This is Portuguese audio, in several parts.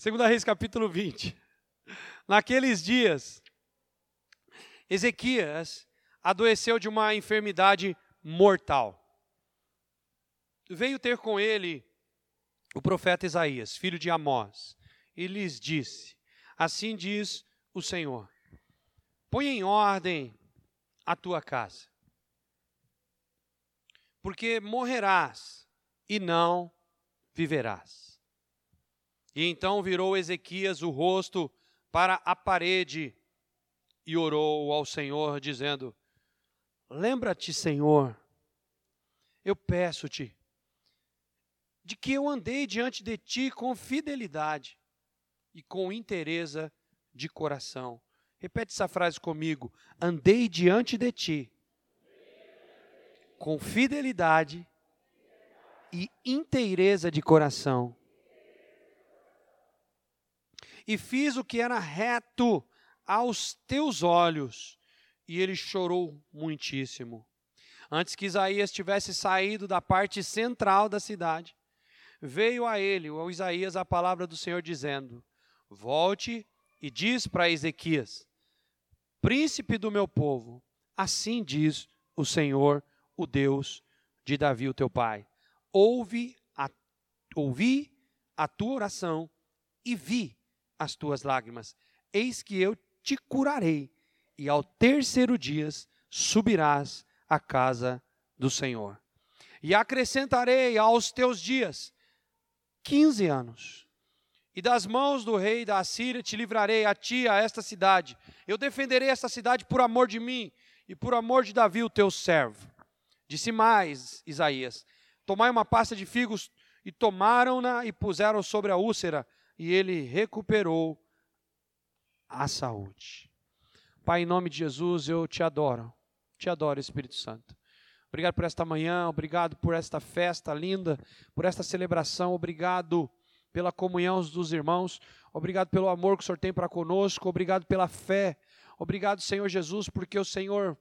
Segunda Reis capítulo 20. Naqueles dias, Ezequias adoeceu de uma enfermidade mortal. Veio ter com ele o profeta Isaías, filho de Amós, e lhes disse: Assim diz o Senhor: Põe em ordem a tua casa, porque morrerás e não viverás. E então virou Ezequias o rosto para a parede e orou ao Senhor, dizendo: Lembra-te, Senhor, eu peço-te, de que eu andei diante de ti com fidelidade e com inteireza de coração. Repete essa frase comigo: andei diante de ti com fidelidade e inteireza de coração e fiz o que era reto aos teus olhos. E ele chorou muitíssimo. Antes que Isaías tivesse saído da parte central da cidade, veio a ele, ao Isaías, a palavra do Senhor dizendo: Volte e diz para Ezequias, príncipe do meu povo, assim diz o Senhor, o Deus de Davi, o teu pai. Ouve a, ouvi a tua oração e vi as tuas lágrimas. Eis que eu te curarei, e ao terceiro dia subirás à casa do Senhor. E acrescentarei aos teus dias quinze anos. E das mãos do rei da Assíria te livrarei a ti, a esta cidade. Eu defenderei esta cidade por amor de mim e por amor de Davi, o teu servo. Disse mais Isaías: Tomai uma pasta de figos e tomaram-na e puseram sobre a úlcera e ele recuperou a saúde. Pai, em nome de Jesus, eu te adoro. Te adoro, Espírito Santo. Obrigado por esta manhã, obrigado por esta festa linda, por esta celebração, obrigado pela comunhão dos irmãos, obrigado pelo amor que o Senhor tem para conosco, obrigado pela fé, obrigado, Senhor Jesus, porque o Senhor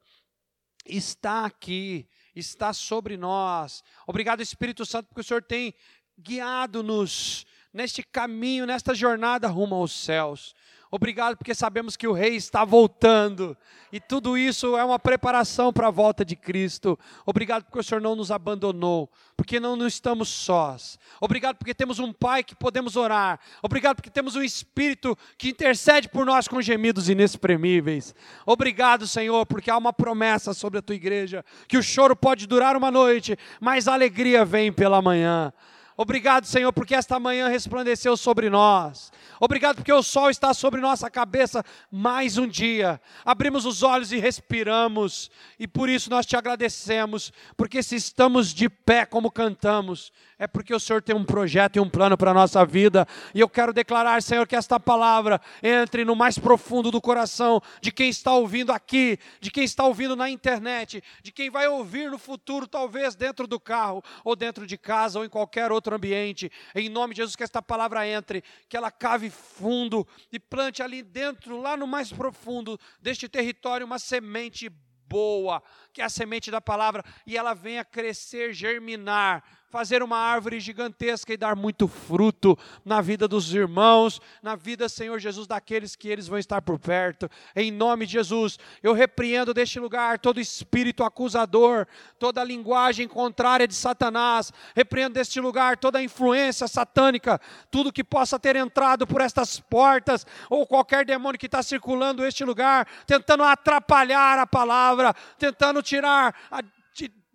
está aqui, está sobre nós. Obrigado, Espírito Santo, porque o Senhor tem guiado-nos neste caminho, nesta jornada rumo aos céus. Obrigado porque sabemos que o Rei está voltando e tudo isso é uma preparação para a volta de Cristo. Obrigado porque o Senhor não nos abandonou, porque não, não estamos sós. Obrigado porque temos um Pai que podemos orar. Obrigado porque temos um Espírito que intercede por nós com gemidos inexprimíveis. Obrigado, Senhor, porque há uma promessa sobre a tua igreja que o choro pode durar uma noite, mas a alegria vem pela manhã. Obrigado, Senhor, porque esta manhã resplandeceu sobre nós. Obrigado porque o sol está sobre nossa cabeça mais um dia. Abrimos os olhos e respiramos, e por isso nós te agradecemos, porque se estamos de pé como cantamos, é porque o Senhor tem um projeto e um plano para a nossa vida. E eu quero declarar, Senhor, que esta palavra entre no mais profundo do coração de quem está ouvindo aqui, de quem está ouvindo na internet, de quem vai ouvir no futuro, talvez dentro do carro, ou dentro de casa, ou em qualquer outro ambiente. Em nome de Jesus, que esta palavra entre, que ela cave fundo e plante ali dentro, lá no mais profundo deste território, uma semente boa, que é a semente da palavra, e ela venha crescer, germinar fazer uma árvore gigantesca e dar muito fruto na vida dos irmãos, na vida, Senhor Jesus, daqueles que eles vão estar por perto. Em nome de Jesus, eu repreendo deste lugar todo espírito acusador, toda linguagem contrária de Satanás. Repreendo deste lugar toda influência satânica, tudo que possa ter entrado por estas portas ou qualquer demônio que está circulando este lugar, tentando atrapalhar a palavra, tentando tirar a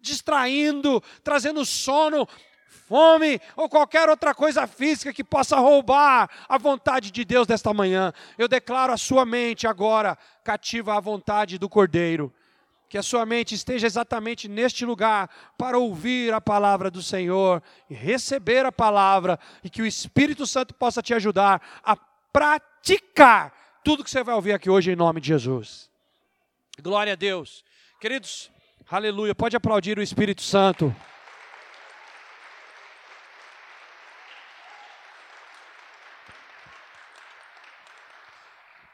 distraindo, trazendo sono, fome ou qualquer outra coisa física que possa roubar a vontade de Deus desta manhã. Eu declaro a sua mente agora cativa à vontade do Cordeiro. Que a sua mente esteja exatamente neste lugar para ouvir a palavra do Senhor e receber a palavra, e que o Espírito Santo possa te ajudar a praticar tudo que você vai ouvir aqui hoje em nome de Jesus. Glória a Deus. Queridos, Aleluia. Pode aplaudir o Espírito Santo.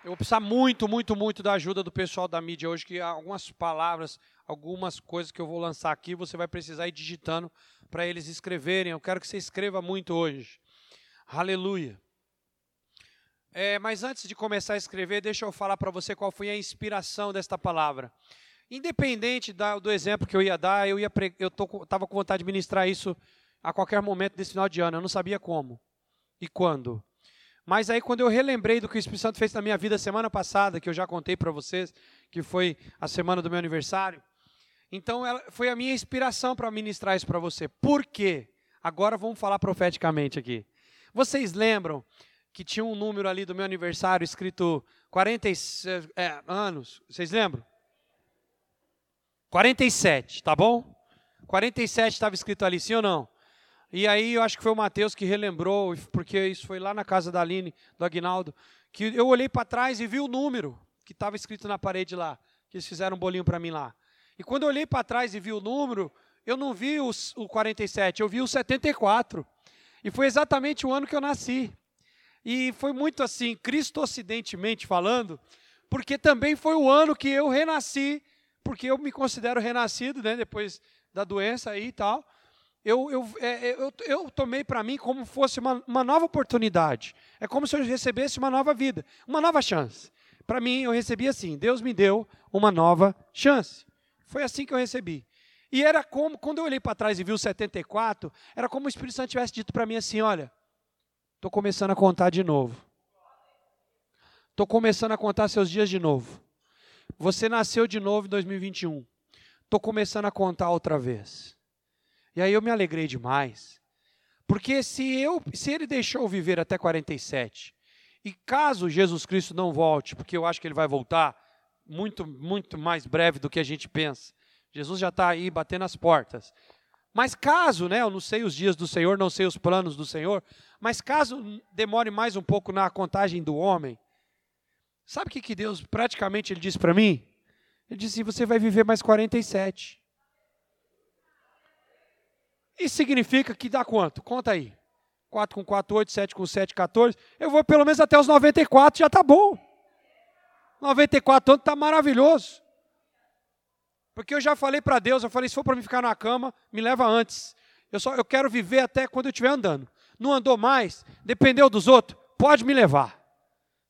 Eu vou precisar muito, muito, muito da ajuda do pessoal da mídia hoje, que algumas palavras, algumas coisas que eu vou lançar aqui, você vai precisar ir digitando para eles escreverem. Eu quero que você escreva muito hoje. Aleluia. É, mas antes de começar a escrever, deixa eu falar para você qual foi a inspiração desta palavra. Independente da, do exemplo que eu ia dar, eu estava com vontade de ministrar isso a qualquer momento desse final de ano. Eu não sabia como e quando. Mas aí, quando eu relembrei do que o Espírito Santo fez na minha vida semana passada, que eu já contei para vocês, que foi a semana do meu aniversário, então ela, foi a minha inspiração para ministrar isso para você. Por quê? Agora vamos falar profeticamente aqui. Vocês lembram que tinha um número ali do meu aniversário escrito 46 é, anos? Vocês lembram? 47, tá bom? 47 estava escrito ali, sim ou não? E aí eu acho que foi o Mateus que relembrou, porque isso foi lá na casa da Aline, do Agnaldo, que eu olhei para trás e vi o número que estava escrito na parede lá, que eles fizeram um bolinho para mim lá. E quando eu olhei para trás e vi o número, eu não vi os, o 47, eu vi o 74. E foi exatamente o ano que eu nasci. E foi muito assim, cristocidentemente falando, porque também foi o ano que eu renasci, porque eu me considero renascido, né, depois da doença aí e tal eu, eu, é, é, eu, eu tomei para mim como fosse uma, uma nova oportunidade. É como se eu recebesse uma nova vida, uma nova chance. Para mim, eu recebi assim: Deus me deu uma nova chance. Foi assim que eu recebi. E era como, quando eu olhei para trás e vi o 74, era como o Espírito Santo tivesse dito para mim assim: olha, estou começando a contar de novo. Estou começando a contar seus dias de novo. Você nasceu de novo em 2021. Estou começando a contar outra vez. E aí eu me alegrei demais. Porque se, eu, se ele deixou viver até 47, e caso Jesus Cristo não volte, porque eu acho que ele vai voltar muito, muito mais breve do que a gente pensa, Jesus já está aí batendo as portas. Mas caso, né, eu não sei os dias do Senhor, não sei os planos do Senhor, mas caso demore mais um pouco na contagem do homem, sabe o que, que Deus praticamente ele disse para mim? Ele disse: você vai viver mais 47. Isso significa que dá quanto? Conta aí. 4 com 4, 8, 7 com 7, 14. Eu vou pelo menos até os 94, já está bom. 94 anos está maravilhoso. Porque eu já falei para Deus, eu falei, se for para me ficar na cama, me leva antes. Eu só eu quero viver até quando eu estiver andando. Não andou mais, dependeu dos outros, pode me levar.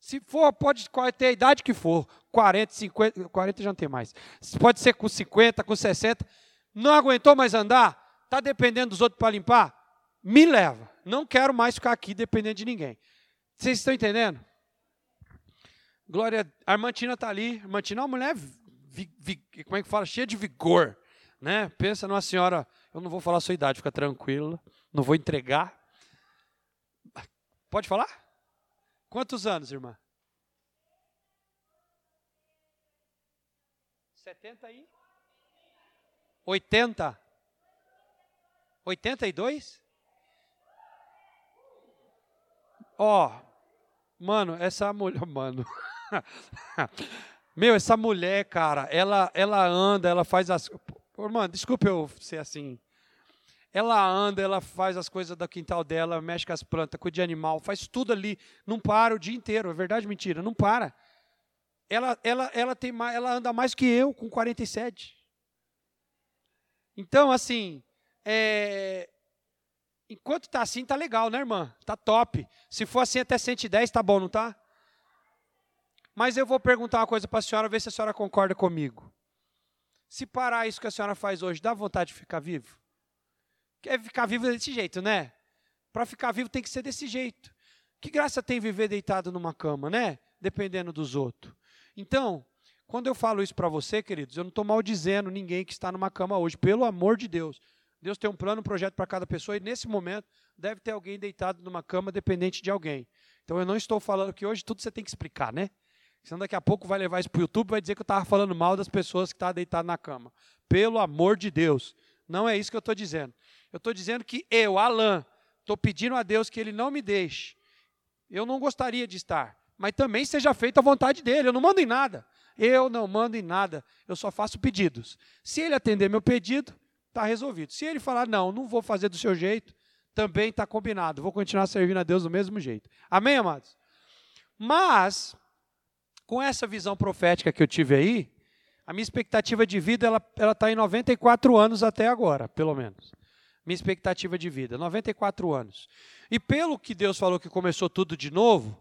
Se for, pode ter a idade que for, 40, 50, 40 já não tem mais. Pode ser com 50, com 60. Não aguentou mais andar? Está dependendo dos outros para limpar? Me leva. Não quero mais ficar aqui dependendo de ninguém. Vocês estão entendendo? Glória, a Armantina está ali. Armantina é uma mulher, vi, vi, como é que fala? Cheia de vigor. Né? Pensa numa senhora, eu não vou falar a sua idade, fica tranquila. Não vou entregar. Pode falar? Quantos anos, irmã? 70 aí? 80? 82? Ó, oh, mano, essa mulher, mano. Meu, essa mulher, cara, ela ela anda, ela faz as Mano, desculpa eu ser assim. Ela anda, ela faz as coisas do quintal dela, mexe com as plantas, cuida de animal, faz tudo ali, não para o dia inteiro, é verdade mentira, não para. Ela ela ela tem ela anda mais que eu com 47. Então, assim, é, enquanto está assim, tá legal, né, irmã? Tá top. Se for assim até 110, tá bom, não tá? Mas eu vou perguntar uma coisa para a senhora, ver se a senhora concorda comigo. Se parar isso que a senhora faz hoje, dá vontade de ficar vivo? Quer ficar vivo desse jeito, né? Para ficar vivo tem que ser desse jeito. Que graça tem viver deitado numa cama, né? Dependendo dos outros. Então, quando eu falo isso para você, queridos, eu não estou maldizendo ninguém que está numa cama hoje, pelo amor de Deus. Deus tem um plano, um projeto para cada pessoa e nesse momento deve ter alguém deitado numa cama dependente de alguém. Então eu não estou falando que hoje tudo você tem que explicar, né? Senão daqui a pouco vai levar isso para o YouTube e vai dizer que eu estava falando mal das pessoas que estavam deitadas na cama. Pelo amor de Deus. Não é isso que eu estou dizendo. Eu estou dizendo que eu, Alain, estou pedindo a Deus que Ele não me deixe. Eu não gostaria de estar. Mas também seja feita a vontade dele. Eu não mando em nada. Eu não mando em nada. Eu só faço pedidos. Se ele atender meu pedido, está resolvido. Se ele falar, não, não vou fazer do seu jeito, também está combinado. Vou continuar servindo a Deus do mesmo jeito. Amém, amados? Mas, com essa visão profética que eu tive aí, a minha expectativa de vida ela está em 94 anos até agora, pelo menos. Minha expectativa de vida, 94 anos. E pelo que Deus falou que começou tudo de novo,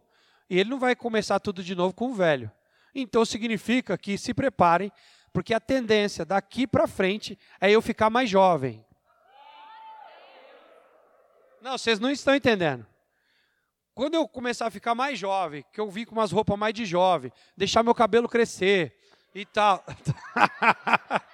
E ele não vai começar tudo de novo com o velho. Então significa que se preparem, porque a tendência daqui para frente é eu ficar mais jovem. Não, vocês não estão entendendo. Quando eu começar a ficar mais jovem, que eu vi com umas roupas mais de jovem, deixar meu cabelo crescer e tal.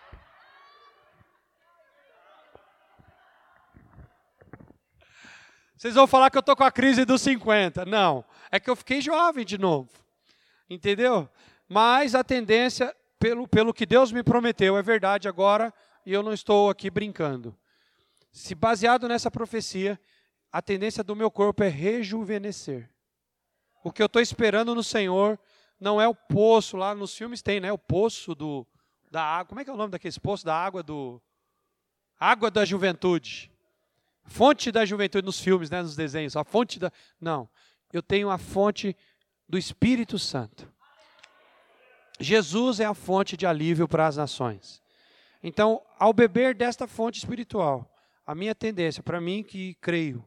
Vocês vão falar que eu tô com a crise dos 50. Não, é que eu fiquei jovem de novo. Entendeu? Mas a tendência, pelo, pelo que Deus me prometeu, é verdade agora e eu não estou aqui brincando. Se baseado nessa profecia, a tendência do meu corpo é rejuvenescer. O que eu estou esperando no Senhor não é o poço, lá nos filmes tem, né? O poço do, da água. Como é que é o nome daquele poço da água do. Água da juventude. Fonte da juventude nos filmes, né, nos desenhos. A fonte da. Não. Eu tenho a fonte do Espírito Santo. Jesus é a fonte de alívio para as nações. Então, ao beber desta fonte espiritual, a minha tendência, para mim que creio,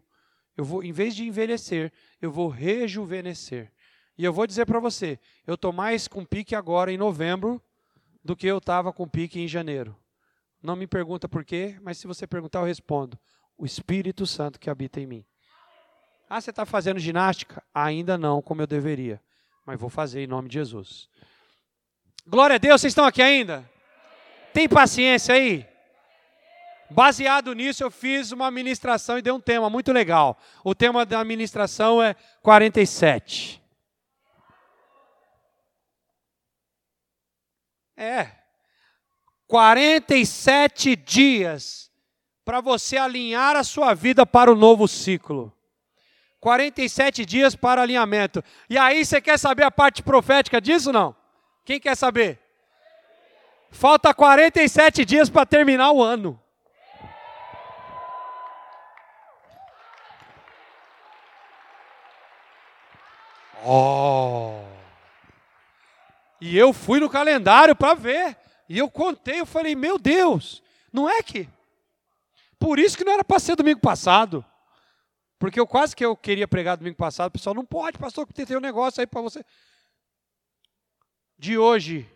eu vou, em vez de envelhecer, eu vou rejuvenescer. E eu vou dizer para você, eu estou mais com pique agora em novembro do que eu estava com pique em janeiro. Não me pergunta por quê, mas se você perguntar, eu respondo. O Espírito Santo que habita em mim. Ah, você está fazendo ginástica? Ainda não, como eu deveria. Mas vou fazer em nome de Jesus. Glória a Deus, vocês estão aqui ainda? Tem paciência aí? Baseado nisso, eu fiz uma ministração e dei um tema muito legal. O tema da ministração é 47. É. 47 dias para você alinhar a sua vida para o novo ciclo. 47 dias para alinhamento. E aí você quer saber a parte profética disso não? Quem quer saber? Falta 47 dias para terminar o ano. Oh! E eu fui no calendário para ver. E eu contei, eu falei, meu Deus, não é que? Por isso que não era para ser domingo passado. Porque eu quase que eu queria pregar domingo passado, pessoal não pode, pastor, porque tem um negócio aí para você. De hoje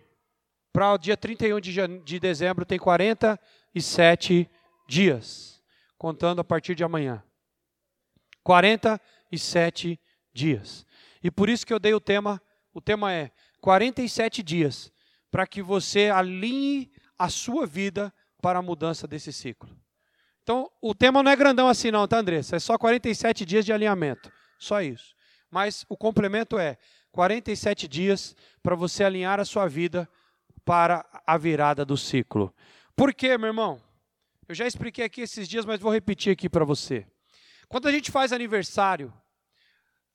para o dia 31 de, de dezembro tem 47 dias, contando a partir de amanhã. 47 dias. E por isso que eu dei o tema, o tema é 47 dias, para que você alinhe a sua vida para a mudança desse ciclo. Então, o tema não é grandão assim não, tá, Andressa? É só 47 dias de alinhamento, só isso. Mas o complemento é 47 dias para você alinhar a sua vida para a virada do ciclo. Por quê, meu irmão? Eu já expliquei aqui esses dias, mas vou repetir aqui para você. Quando a gente faz aniversário,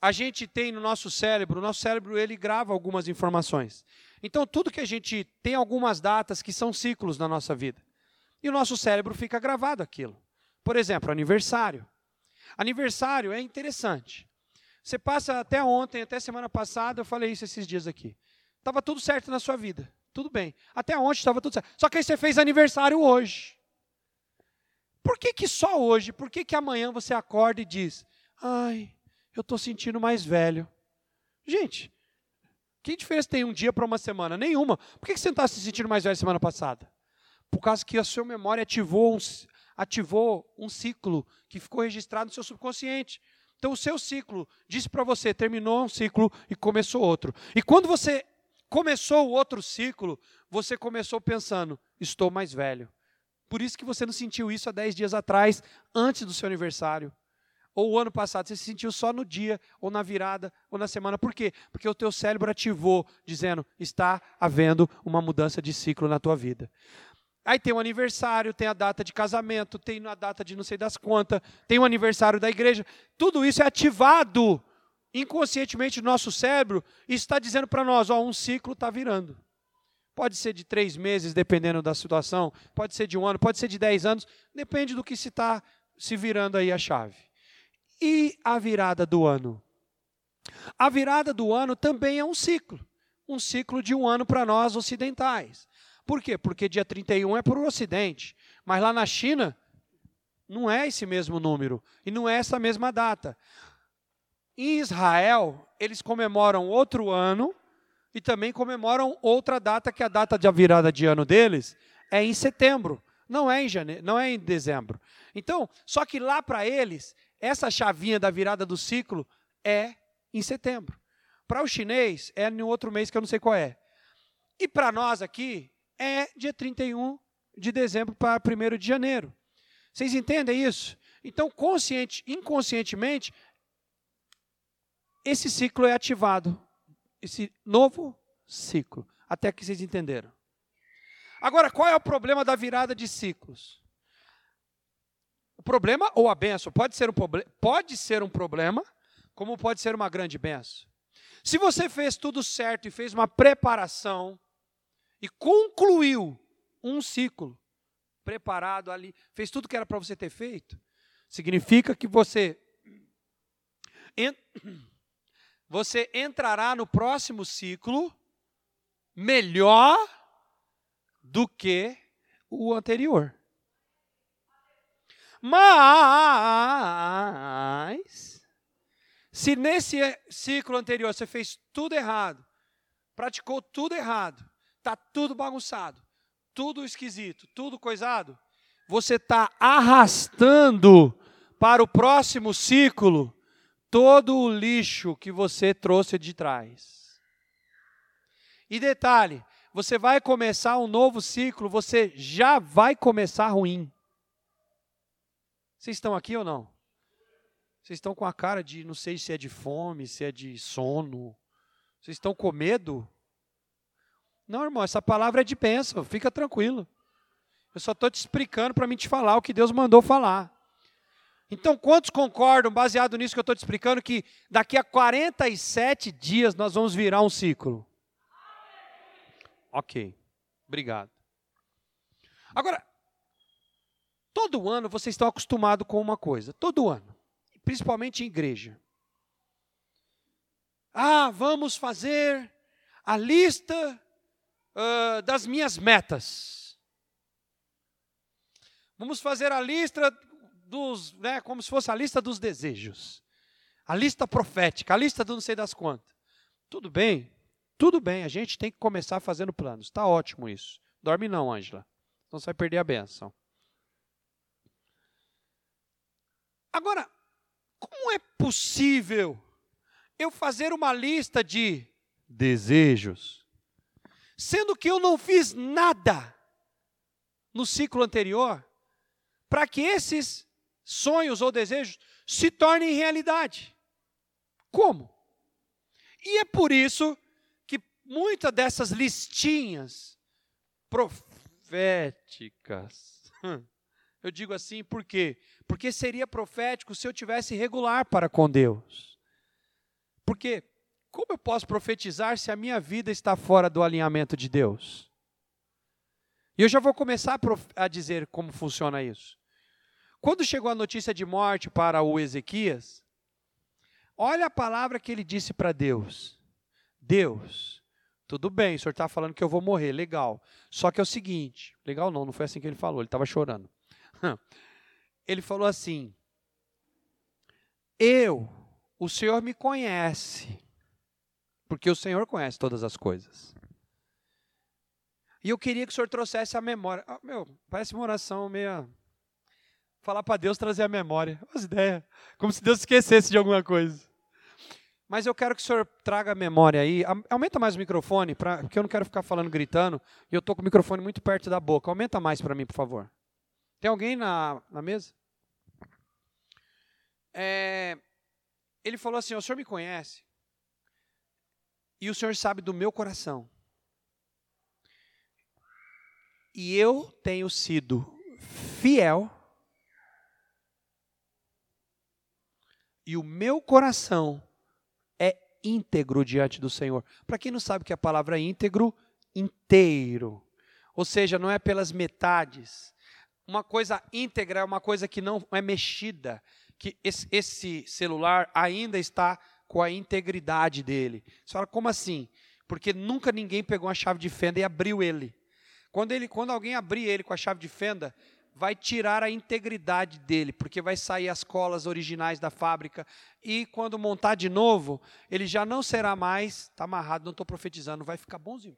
a gente tem no nosso cérebro, o nosso cérebro ele grava algumas informações. Então tudo que a gente tem algumas datas que são ciclos na nossa vida. E o nosso cérebro fica gravado aquilo. Por exemplo, aniversário. Aniversário é interessante. Você passa até ontem, até semana passada, eu falei isso esses dias aqui. Estava tudo certo na sua vida. Tudo bem. Até ontem estava tudo certo. Só que aí você fez aniversário hoje. Por que, que só hoje? Por que, que amanhã você acorda e diz: Ai, eu estou sentindo mais velho. Gente, que diferença tem um dia para uma semana? Nenhuma. Por que você não está se sentindo mais velho semana passada? Por causa que a sua memória ativou um, ativou um ciclo que ficou registrado no seu subconsciente. Então, o seu ciclo disse para você: terminou um ciclo e começou outro. E quando você começou o outro ciclo, você começou pensando: estou mais velho. Por isso que você não sentiu isso há 10 dias atrás, antes do seu aniversário ou o ano passado, você se sentiu só no dia, ou na virada, ou na semana. Por quê? Porque o teu cérebro ativou, dizendo, está havendo uma mudança de ciclo na tua vida. Aí tem o aniversário, tem a data de casamento, tem a data de não sei das quantas, tem o aniversário da igreja. Tudo isso é ativado inconscientemente no nosso cérebro e está dizendo para nós, ó, um ciclo está virando. Pode ser de três meses, dependendo da situação, pode ser de um ano, pode ser de dez anos, depende do que se está se virando aí a chave. E a virada do ano? A virada do ano também é um ciclo. Um ciclo de um ano para nós ocidentais. Por quê? Porque dia 31 é para o Ocidente. Mas lá na China, não é esse mesmo número. E não é essa mesma data. Em Israel, eles comemoram outro ano e também comemoram outra data, que é a data de virada de ano deles é em setembro, não é em janeiro, não é em dezembro. Então, só que lá para eles, essa chavinha da virada do ciclo é em setembro. Para o chinês, é em outro mês que eu não sei qual é. E para nós aqui, é dia 31 de dezembro para 1 de janeiro. Vocês entendem isso? Então, consciente, inconscientemente, esse ciclo é ativado. Esse novo ciclo. Até que vocês entenderam. Agora, qual é o problema da virada de ciclos? O problema ou a benção pode ser um, pode ser um problema, como pode ser uma grande benção. Se você fez tudo certo e fez uma preparação e concluiu um ciclo preparado ali, fez tudo que era para você ter feito, significa que você você entrará no próximo ciclo melhor do que o anterior. Mas, se nesse ciclo anterior você fez tudo errado, praticou tudo errado, está tudo bagunçado, tudo esquisito, tudo coisado, você está arrastando para o próximo ciclo todo o lixo que você trouxe de trás. E detalhe, você vai começar um novo ciclo, você já vai começar ruim. Vocês estão aqui ou não? Vocês estão com a cara de, não sei se é de fome, se é de sono. Vocês estão com medo? Não, irmão, essa palavra é de bênção, fica tranquilo. Eu só estou te explicando para mim te falar o que Deus mandou falar. Então, quantos concordam, baseado nisso que eu estou te explicando, que daqui a 47 dias nós vamos virar um ciclo? Ok, obrigado. Agora, todo ano vocês estão acostumados com uma coisa, todo ano, principalmente em igreja. Ah, vamos fazer a lista uh, das minhas metas. Vamos fazer a lista dos, né, como se fosse a lista dos desejos. A lista profética, a lista do não sei das quantas. Tudo bem, tudo bem, a gente tem que começar fazendo planos. Está ótimo isso. Dorme não, Ângela. Então você vai perder a benção. Agora, como é possível eu fazer uma lista de desejos sendo que eu não fiz nada no ciclo anterior para que esses sonhos ou desejos se tornem realidade. Como? E é por isso que muitas dessas listinhas proféticas, eu digo assim por quê? Porque seria profético se eu tivesse regular para com Deus. Porque como eu posso profetizar se a minha vida está fora do alinhamento de Deus? E eu já vou começar a, a dizer como funciona isso. Quando chegou a notícia de morte para o Ezequias, olha a palavra que ele disse para Deus: Deus, tudo bem, o senhor está falando que eu vou morrer, legal. Só que é o seguinte: legal não, não foi assim que ele falou, ele estava chorando. Ele falou assim: Eu, o senhor me conhece porque o Senhor conhece todas as coisas. E eu queria que o Senhor trouxesse a memória. Oh, meu, parece uma oração meio. Falar para Deus trazer a memória. As ideias. Como se Deus esquecesse de alguma coisa. Mas eu quero que o Senhor traga a memória aí. Aumenta mais o microfone, pra, porque eu não quero ficar falando, gritando. E eu estou com o microfone muito perto da boca. Aumenta mais para mim, por favor. Tem alguém na, na mesa? É, ele falou assim: O senhor me conhece. E o Senhor sabe do meu coração. E eu tenho sido fiel. E o meu coração é íntegro diante do Senhor. Para quem não sabe que a palavra é íntegro, inteiro. Ou seja, não é pelas metades. Uma coisa íntegra é uma coisa que não é mexida, que esse celular ainda está com a integridade dele. Você fala, como assim? Porque nunca ninguém pegou uma chave de fenda e abriu ele. Quando, ele, quando alguém abrir ele com a chave de fenda, vai tirar a integridade dele, porque vai sair as colas originais da fábrica e quando montar de novo, ele já não será mais, está amarrado, não estou profetizando, vai ficar bonzinho.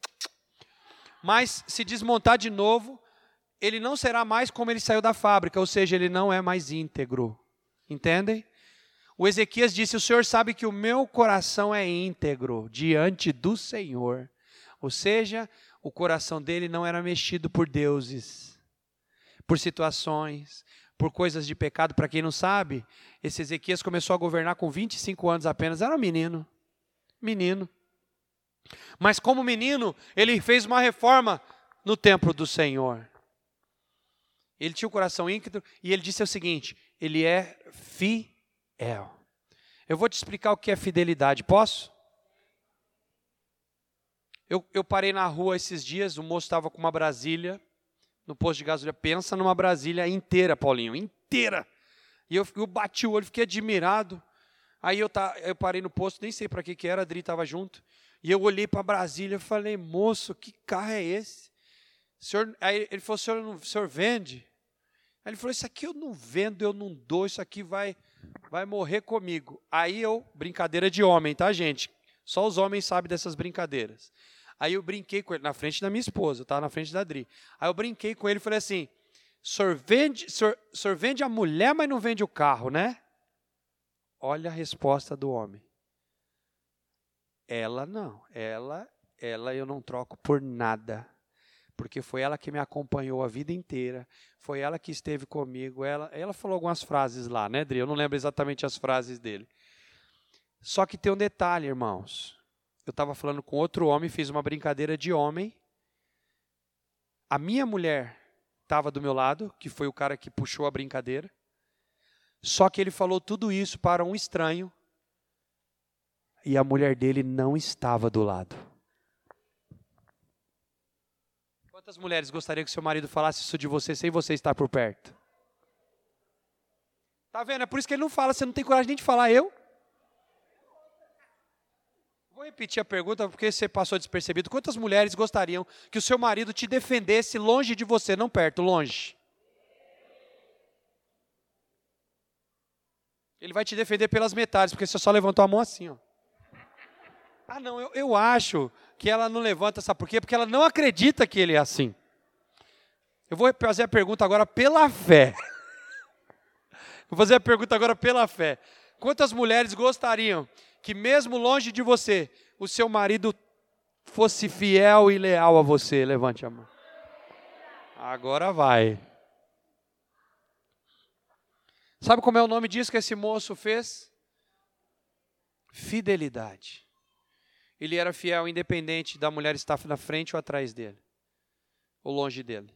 Mas se desmontar de novo, ele não será mais como ele saiu da fábrica, ou seja, ele não é mais íntegro. Entendem? O Ezequias disse: O Senhor sabe que o meu coração é íntegro diante do Senhor. Ou seja, o coração dele não era mexido por deuses, por situações, por coisas de pecado. Para quem não sabe, esse Ezequias começou a governar com 25 anos apenas, era um menino. Menino. Mas como menino, ele fez uma reforma no templo do Senhor. Ele tinha o coração íntegro e ele disse o seguinte: ele é fiel. Eu vou te explicar o que é fidelidade, posso? Eu, eu parei na rua esses dias, o moço estava com uma Brasília no posto de gasolina. Pensa numa Brasília inteira, Paulinho, inteira. E eu, eu bati o olho, fiquei admirado. Aí eu, tá, eu parei no posto, nem sei para que, que era, a Adri estava junto. E eu olhei para Brasília e falei, moço, que carro é esse? senhor, aí ele falou, senhor, não, senhor vende? Aí ele falou, isso aqui eu não vendo, eu não dou, isso aqui vai, vai morrer comigo. Aí eu, brincadeira de homem, tá, gente? Só os homens sabem dessas brincadeiras. Aí eu brinquei com ele, na frente da minha esposa, tá? Na frente da Adri. Aí eu brinquei com ele e falei assim, senhor vende, senhor, senhor vende a mulher, mas não vende o carro, né? Olha a resposta do homem. Ela não, ela, ela eu não troco por nada, porque foi ela que me acompanhou a vida inteira, foi ela que esteve comigo, ela, ela falou algumas frases lá, né, Dri? Eu não lembro exatamente as frases dele. Só que tem um detalhe, irmãos. Eu estava falando com outro homem, fiz uma brincadeira de homem. A minha mulher estava do meu lado, que foi o cara que puxou a brincadeira. Só que ele falou tudo isso para um estranho e a mulher dele não estava do lado. Quantas mulheres gostariam que seu marido falasse isso de você sem você estar por perto? Tá vendo? É por isso que ele não fala, você não tem coragem nem de falar eu. Vou repetir a pergunta porque você passou despercebido. Quantas mulheres gostariam que o seu marido te defendesse longe de você, não perto, longe? Ele vai te defender pelas metades, porque você só levantou a mão assim, ó. Ah, não, eu, eu acho que ela não levanta, sabe por quê? Porque ela não acredita que ele é assim. Eu vou fazer a pergunta agora pela fé. Vou fazer a pergunta agora pela fé. Quantas mulheres gostariam que, mesmo longe de você, o seu marido fosse fiel e leal a você? Levante a mão. Agora vai. Sabe como é o nome disso que esse moço fez? Fidelidade. Ele era fiel, independente da mulher estar na frente ou atrás dele, ou longe dele.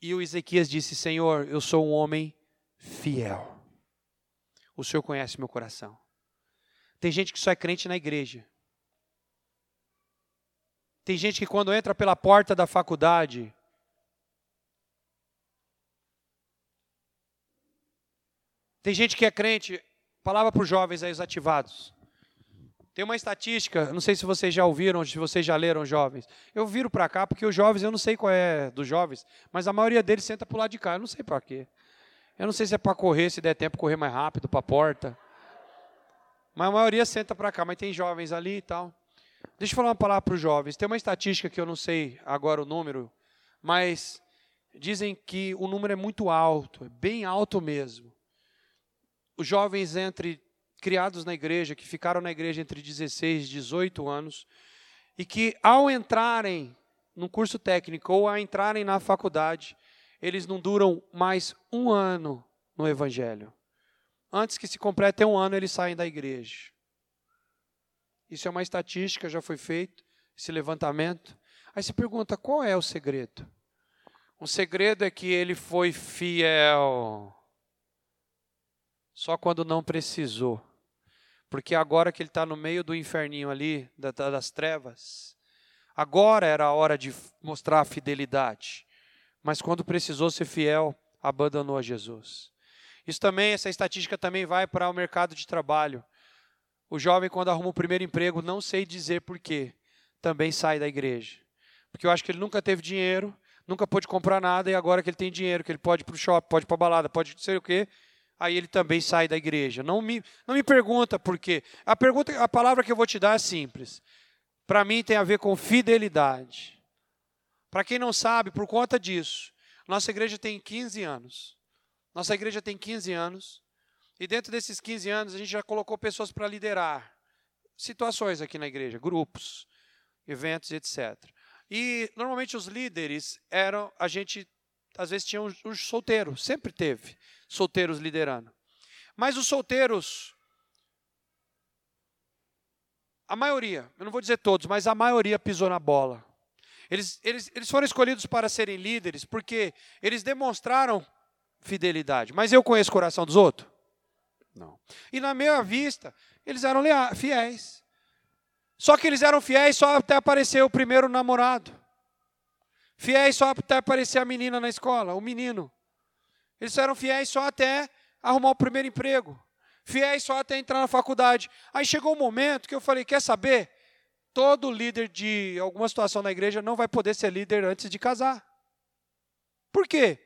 E o Ezequias disse: Senhor, eu sou um homem fiel. O Senhor conhece meu coração. Tem gente que só é crente na igreja. Tem gente que quando entra pela porta da faculdade, tem gente que é crente, palavra para os jovens aí, os ativados. Tem uma estatística, não sei se vocês já ouviram, se vocês já leram jovens. Eu viro para cá porque os jovens, eu não sei qual é dos jovens, mas a maioria deles senta para o lado de cá. Eu não sei para quê. Eu não sei se é para correr, se der tempo correr mais rápido para a porta. Mas a maioria senta para cá, mas tem jovens ali e tal. Deixa eu falar uma palavra para os jovens. Tem uma estatística que eu não sei agora o número, mas dizem que o número é muito alto, é bem alto mesmo. Os jovens entre criados na igreja, que ficaram na igreja entre 16 e 18 anos, e que ao entrarem no curso técnico ou a entrarem na faculdade, eles não duram mais um ano no Evangelho. Antes que se complete um ano, eles saem da igreja. Isso é uma estatística, já foi feito, esse levantamento. Aí se pergunta, qual é o segredo? O segredo é que ele foi fiel. Só quando não precisou. Porque agora que ele está no meio do inferninho ali, das trevas, agora era a hora de mostrar a fidelidade. Mas quando precisou ser fiel, abandonou a Jesus. Isso também, essa estatística também vai para o mercado de trabalho. O jovem, quando arruma o primeiro emprego, não sei dizer porquê, também sai da igreja. Porque eu acho que ele nunca teve dinheiro, nunca pôde comprar nada e agora que ele tem dinheiro, que ele pode ir para o shopping, pode ir para a balada, pode não sei o quê, aí ele também sai da igreja. Não me, não me pergunta por quê. A pergunta, a palavra que eu vou te dar é simples. Para mim tem a ver com fidelidade. Para quem não sabe, por conta disso, nossa igreja tem 15 anos. Nossa igreja tem 15 anos. E dentro desses 15 anos a gente já colocou pessoas para liderar situações aqui na igreja, grupos, eventos, etc. E normalmente os líderes eram, a gente às vezes tinha os, os solteiros, sempre teve solteiros liderando. Mas os solteiros, a maioria, eu não vou dizer todos, mas a maioria pisou na bola. Eles, eles, eles foram escolhidos para serem líderes porque eles demonstraram fidelidade. Mas eu conheço o coração dos outros? Não. E na minha vista, eles eram fiéis. Só que eles eram fiéis só até aparecer o primeiro namorado. Fiéis só até aparecer a menina na escola, o menino. Eles eram fiéis só até arrumar o primeiro emprego. Fiéis só até entrar na faculdade. Aí chegou um momento que eu falei: quer saber? Todo líder de alguma situação na igreja não vai poder ser líder antes de casar. Por quê?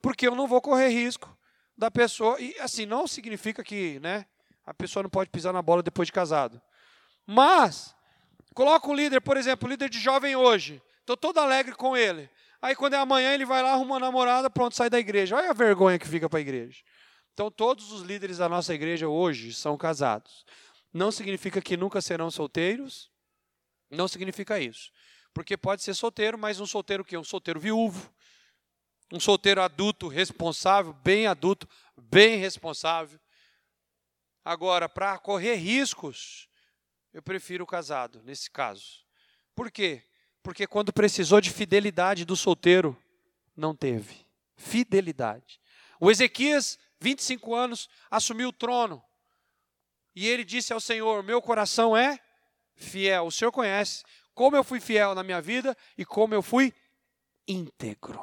Porque eu não vou correr risco da pessoa. E assim, não significa que né, a pessoa não pode pisar na bola depois de casado. Mas, coloca um líder, por exemplo, líder de jovem hoje. Estou todo alegre com ele. Aí quando é amanhã, ele vai lá, arruma uma namorada, pronto, sai da igreja. Olha a vergonha que fica para a igreja. Então, todos os líderes da nossa igreja hoje são casados. Não significa que nunca serão solteiros. Não significa isso. Porque pode ser solteiro, mas um solteiro que? Um solteiro viúvo. Um solteiro adulto, responsável, bem adulto, bem responsável. Agora, para correr riscos, eu prefiro o casado, nesse caso. Por quê? Porque quando precisou de fidelidade do solteiro, não teve. Fidelidade. O Ezequias, 25 anos, assumiu o trono. E ele disse ao Senhor: Meu coração é fiel. O Senhor conhece como eu fui fiel na minha vida e como eu fui íntegro.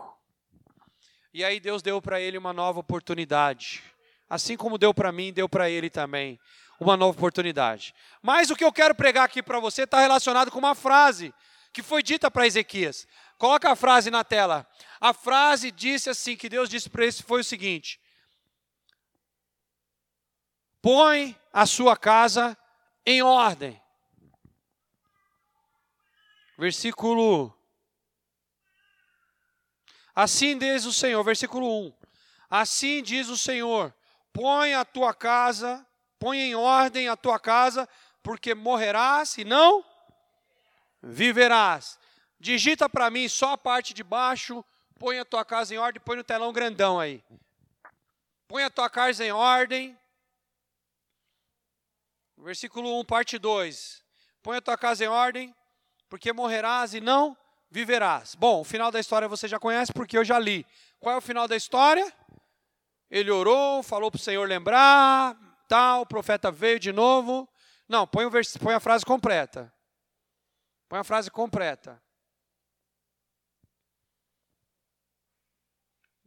E aí Deus deu para ele uma nova oportunidade. Assim como deu para mim, deu para ele também uma nova oportunidade. Mas o que eu quero pregar aqui para você está relacionado com uma frase que foi dita para Ezequias. Coloca a frase na tela. A frase disse assim, que Deus disse para ele foi o seguinte: Põe a sua casa em ordem. Versículo Assim diz o Senhor, versículo 1. Assim diz o Senhor: Põe a tua casa, põe em ordem a tua casa, porque morrerás e não viverás. Digita para mim só a parte de baixo, põe a tua casa em ordem, põe no telão grandão aí. Põe a tua casa em ordem. Versículo 1, parte 2. Põe a tua casa em ordem, porque morrerás e não viverás. Bom, o final da história você já conhece, porque eu já li. Qual é o final da história? Ele orou, falou para o Senhor lembrar, tal, o profeta veio de novo. Não, põe, o vers... põe a frase completa. Põe a frase completa.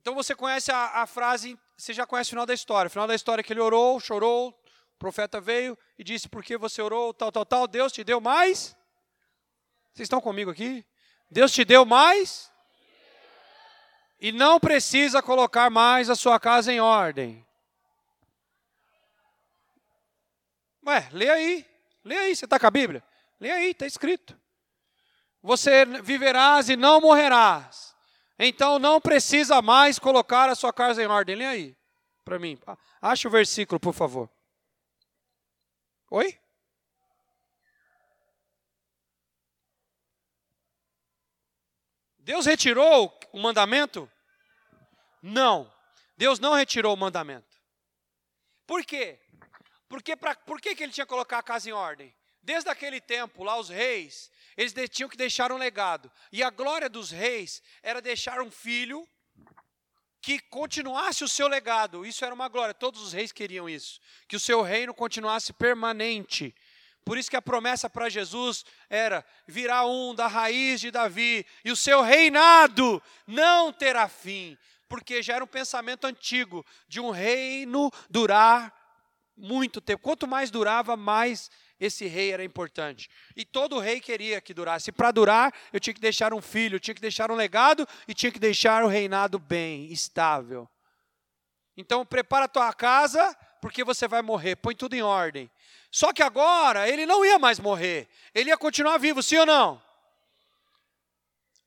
Então você conhece a, a, frase, você já conhece o final da história. O final da história é que ele orou, chorou, o profeta veio e disse: Por que você orou, tal, tal, tal? Deus te deu mais? Vocês estão comigo aqui? Deus te deu mais? E não precisa colocar mais a sua casa em ordem. Ué, lê aí. Lê aí, você está com a Bíblia? Lê aí, está escrito você viverás e não morrerás. Então não precisa mais colocar a sua casa em ordem. Lê aí, para mim. Acha o versículo, por favor. Oi? Deus retirou o mandamento? Não. Deus não retirou o mandamento. Por quê? Porque pra, por que, que ele tinha que colocar a casa em ordem? Desde aquele tempo, lá os reis, eles tinham que deixar um legado. E a glória dos reis era deixar um filho que continuasse o seu legado. Isso era uma glória. Todos os reis queriam isso. Que o seu reino continuasse permanente. Por isso que a promessa para Jesus era: virá um da raiz de Davi, e o seu reinado não terá fim. Porque já era um pensamento antigo de um reino durar muito tempo. Quanto mais durava, mais esse rei era importante. E todo rei queria que durasse. Para durar, eu tinha que deixar um filho, eu tinha que deixar um legado e tinha que deixar o reinado bem, estável. Então, prepara a tua casa, porque você vai morrer. Põe tudo em ordem. Só que agora, ele não ia mais morrer. Ele ia continuar vivo, sim ou não?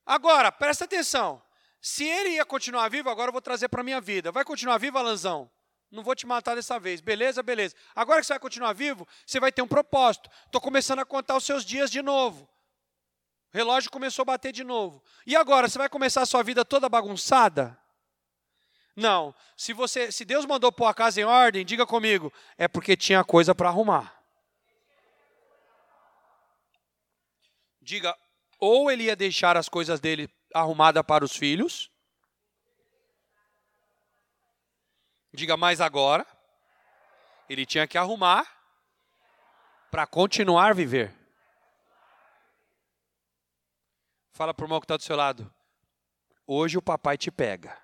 Agora, presta atenção. Se ele ia continuar vivo, agora eu vou trazer para a minha vida. Vai continuar vivo, Alanzão? Não vou te matar dessa vez. Beleza, beleza. Agora que você vai continuar vivo, você vai ter um propósito. Estou começando a contar os seus dias de novo. O relógio começou a bater de novo. E agora, você vai começar a sua vida toda bagunçada? Não. Se você, se Deus mandou pôr a casa em ordem, diga comigo, é porque tinha coisa para arrumar. Diga, ou ele ia deixar as coisas dele arrumadas para os filhos. Diga mais agora. Ele tinha que arrumar para continuar a viver. Fala para o irmão que está do seu lado. Hoje o papai te pega.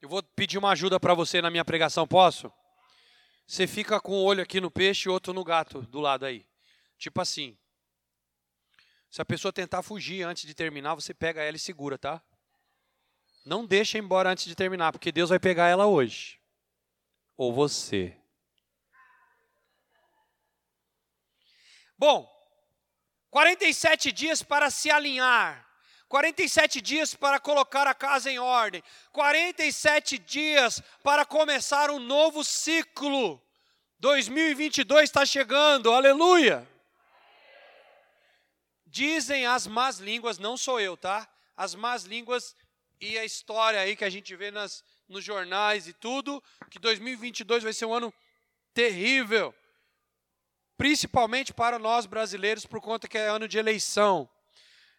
Eu vou pedir uma ajuda para você na minha pregação, posso? você fica com o um olho aqui no peixe e outro no gato do lado aí. Tipo assim. Se a pessoa tentar fugir antes de terminar, você pega ela e segura, tá? Não deixa embora antes de terminar, porque Deus vai pegar ela hoje. Ou você. Bom, 47 dias para se alinhar. 47 dias para colocar a casa em ordem, 47 dias para começar um novo ciclo. 2022 está chegando, aleluia! Dizem as más línguas, não sou eu, tá? As más línguas e a história aí que a gente vê nas, nos jornais e tudo, que 2022 vai ser um ano terrível, principalmente para nós brasileiros, por conta que é ano de eleição.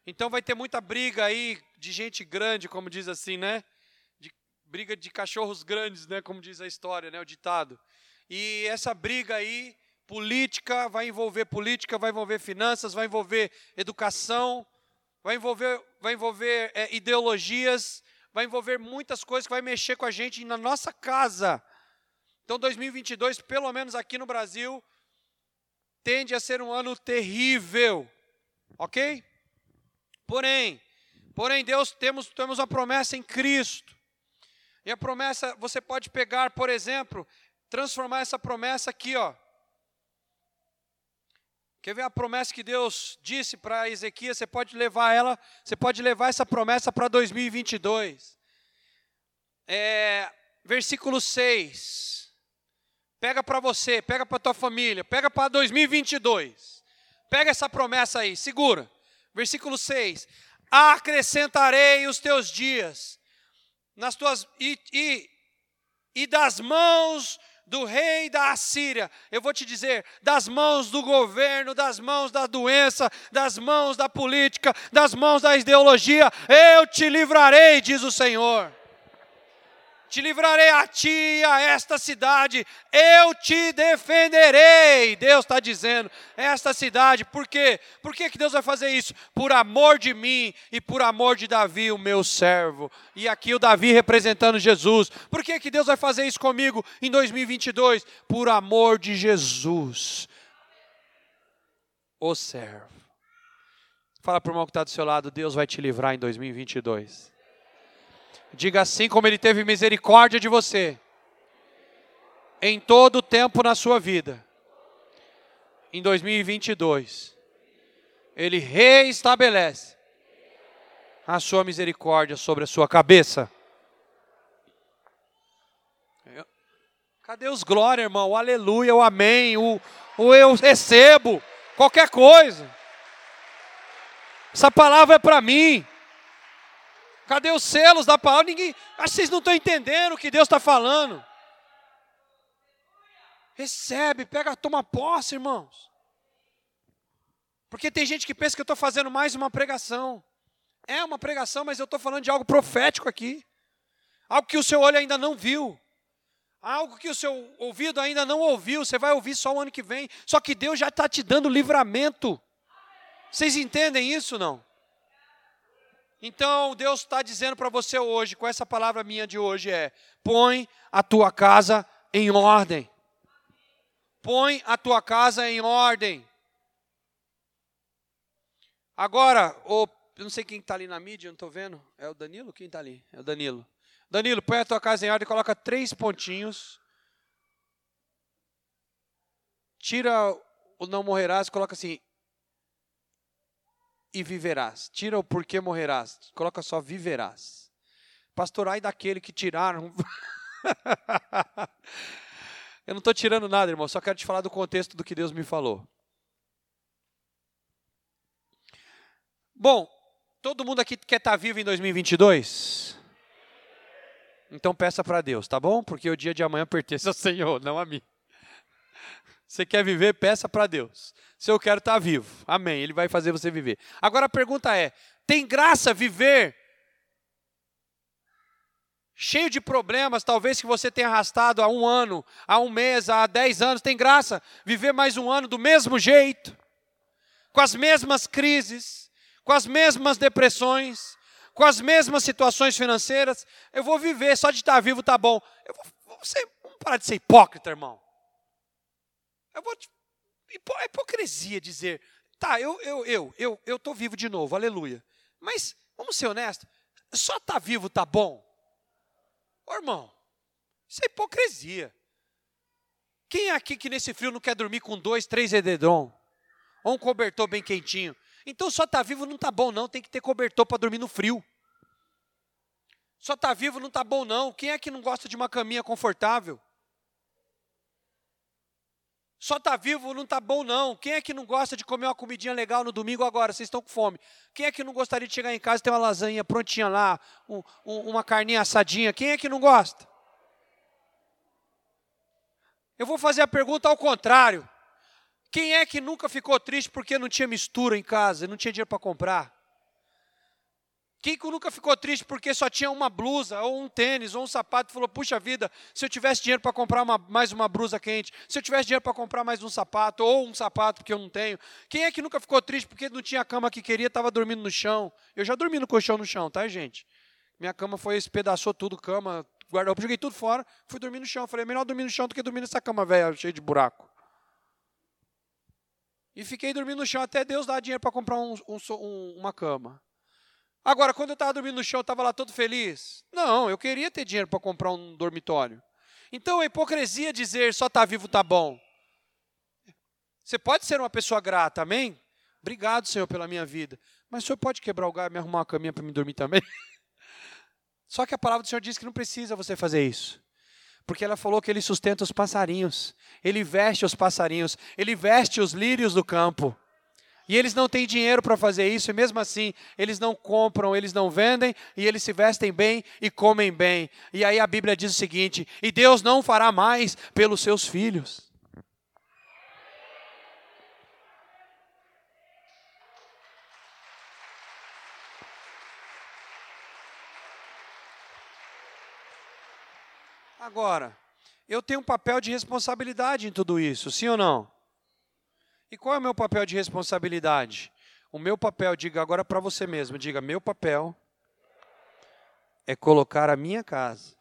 Então vai ter muita briga aí de gente grande, como diz assim, né? De, briga de cachorros grandes, né? Como diz a história, né? O ditado. E essa briga aí, política, vai envolver política, vai envolver finanças, vai envolver educação, vai envolver, vai envolver é, ideologias, vai envolver muitas coisas que vai mexer com a gente na nossa casa. Então 2022, pelo menos aqui no Brasil, tende a ser um ano terrível. OK? Porém, porém Deus temos temos uma promessa em Cristo. E a promessa você pode pegar, por exemplo, transformar essa promessa aqui, ó. Quer ver a promessa que Deus disse para Ezequias? Você pode levar ela, você pode levar essa promessa para 2022. É, versículo 6. Pega para você, pega para tua família, pega para 2022. Pega essa promessa aí, segura versículo 6: Acrescentarei os teus dias nas tuas e, e, e das mãos do rei da Assíria. Eu vou te dizer, das mãos do governo, das mãos da doença, das mãos da política, das mãos da ideologia, eu te livrarei, diz o Senhor te livrarei a ti e a esta cidade, eu te defenderei. Deus está dizendo, esta cidade, por quê? Por que, que Deus vai fazer isso? Por amor de mim e por amor de Davi, o meu servo. E aqui o Davi representando Jesus. Por que, que Deus vai fazer isso comigo em 2022? Por amor de Jesus, o servo. Fala para o irmão que está do seu lado, Deus vai te livrar em 2022. Diga assim como ele teve misericórdia de você em todo o tempo na sua vida. Em 2022, ele reestabelece a sua misericórdia sobre a sua cabeça. Cadê os glória, irmão? O aleluia, o amém, o, o eu recebo, qualquer coisa. Essa palavra é para mim. Cadê os selos da palavra? Ninguém. Acho que vocês não estão entendendo o que Deus está falando. Recebe, pega, toma posse, irmãos. Porque tem gente que pensa que eu estou fazendo mais uma pregação. É uma pregação, mas eu estou falando de algo profético aqui. Algo que o seu olho ainda não viu. Algo que o seu ouvido ainda não ouviu. Você vai ouvir só o ano que vem. Só que Deus já está te dando livramento. Vocês entendem isso não? Então, Deus está dizendo para você hoje, com essa palavra minha de hoje, é: põe a tua casa em ordem. Põe a tua casa em ordem. Agora, o, eu não sei quem está ali na mídia, não estou vendo. É o Danilo? Quem está ali? É o Danilo. Danilo, põe a tua casa em ordem, coloca três pontinhos. Tira o não morrerás, coloca assim. E viverás. Tira o porquê morrerás, coloca só viverás. Pastorai daquele que tiraram. eu não estou tirando nada, irmão, só quero te falar do contexto do que Deus me falou. Bom, todo mundo aqui quer estar tá vivo em 2022? Então peça para Deus, tá bom? Porque o dia de amanhã pertence ao Senhor, não a mim. Você quer viver, peça para Deus. Se eu quero estar tá vivo, amém. Ele vai fazer você viver. Agora a pergunta é: tem graça viver cheio de problemas, talvez que você tenha arrastado há um ano, há um mês, há dez anos? Tem graça viver mais um ano do mesmo jeito, com as mesmas crises, com as mesmas depressões, com as mesmas situações financeiras, eu vou viver, só de estar vivo tá bom. Eu vou, você, vamos parar de ser hipócrita, irmão. Eu vou hipocrisia dizer, tá, eu eu eu eu eu tô vivo de novo, aleluia. Mas vamos ser honestos, só tá vivo tá bom. Ô, irmão, isso é hipocrisia. Quem é aqui que nesse frio não quer dormir com dois, três edredom? Ou um cobertor bem quentinho? Então só tá vivo não está bom, não. Tem que ter cobertor para dormir no frio. Só tá vivo não está bom, não. Quem é que não gosta de uma caminha confortável? Só tá vivo não está bom, não. Quem é que não gosta de comer uma comidinha legal no domingo agora? Vocês estão com fome. Quem é que não gostaria de chegar em casa e ter uma lasanha prontinha lá, um, um, uma carninha assadinha? Quem é que não gosta? Eu vou fazer a pergunta ao contrário. Quem é que nunca ficou triste porque não tinha mistura em casa, não tinha dinheiro para comprar? Quem nunca ficou triste porque só tinha uma blusa, ou um tênis, ou um sapato, e falou: puxa vida, se eu tivesse dinheiro para comprar uma, mais uma blusa quente, se eu tivesse dinheiro para comprar mais um sapato, ou um sapato porque eu não tenho. Quem é que nunca ficou triste porque não tinha a cama que queria, estava dormindo no chão? Eu já dormi no colchão no chão, tá, gente? Minha cama foi, espedaçou tudo, cama, guarda-roupa, joguei tudo fora, fui dormir no chão. Falei: melhor dormir no chão do que dormir nessa cama velha, cheia de buraco. E fiquei dormindo no chão até Deus dar dinheiro para comprar um, um, uma cama. Agora, quando eu estava dormindo no chão, eu estava lá todo feliz? Não, eu queria ter dinheiro para comprar um dormitório. Então, a hipocrisia dizer só está vivo está bom. Você pode ser uma pessoa grata, amém? Obrigado, Senhor, pela minha vida. Mas o Senhor pode quebrar o galho e me arrumar uma caminha para me dormir também? Só que a palavra do Senhor diz que não precisa você fazer isso. Porque ela falou que ele sustenta os passarinhos, ele veste os passarinhos, ele veste os lírios do campo. E eles não têm dinheiro para fazer isso, e mesmo assim, eles não compram, eles não vendem, e eles se vestem bem e comem bem. E aí a Bíblia diz o seguinte: e Deus não fará mais pelos seus filhos. Agora, eu tenho um papel de responsabilidade em tudo isso, sim ou não? E qual é o meu papel de responsabilidade? O meu papel, diga agora para você mesmo, diga: meu papel é colocar a minha casa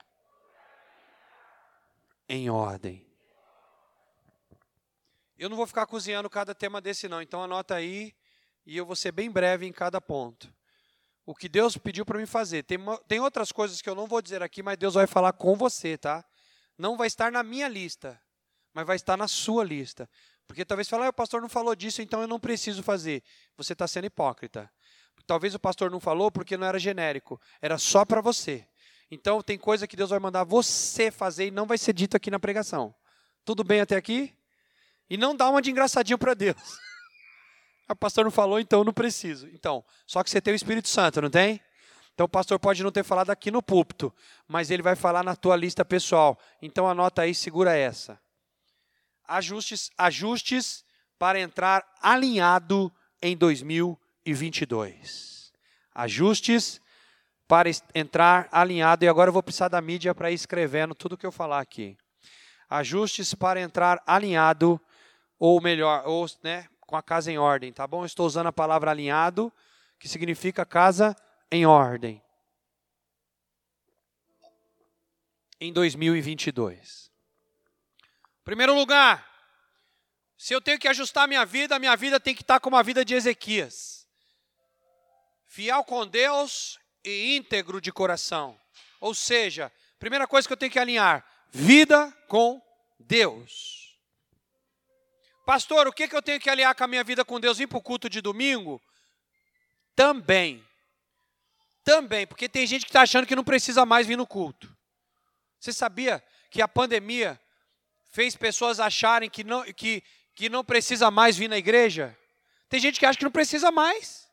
em ordem. Eu não vou ficar cozinhando cada tema desse não, então anota aí e eu vou ser bem breve em cada ponto o que Deus pediu para mim fazer. Tem, tem outras coisas que eu não vou dizer aqui, mas Deus vai falar com você, tá? Não vai estar na minha lista, mas vai estar na sua lista. Porque talvez fale, ah, o pastor não falou disso, então eu não preciso fazer. Você está sendo hipócrita. Talvez o pastor não falou porque não era genérico, era só para você. Então tem coisa que Deus vai mandar você fazer e não vai ser dito aqui na pregação. Tudo bem até aqui? E não dá uma de engraçadinho para Deus. O pastor não falou, então eu não preciso. Então, só que você tem o Espírito Santo, não tem? Então o pastor pode não ter falado aqui no púlpito, mas ele vai falar na tua lista pessoal. Então anota aí, segura essa. Ajustes, ajustes para entrar alinhado em 2022. Ajustes para entrar alinhado. E agora eu vou precisar da mídia para ir escrevendo tudo que eu falar aqui. Ajustes para entrar alinhado, ou melhor, ou, né, com a casa em ordem, tá bom? Eu estou usando a palavra alinhado, que significa casa em ordem em 2022. Primeiro lugar, se eu tenho que ajustar minha vida, minha vida tem que estar como a vida de Ezequias. Fiel com Deus e íntegro de coração. Ou seja, primeira coisa que eu tenho que alinhar: vida com Deus. Pastor, o que, que eu tenho que alinhar com a minha vida com Deus? Vir para o culto de domingo? Também. Também, porque tem gente que está achando que não precisa mais vir no culto. Você sabia que a pandemia fez pessoas acharem que não, que, que não precisa mais vir na igreja? Tem gente que acha que não precisa mais.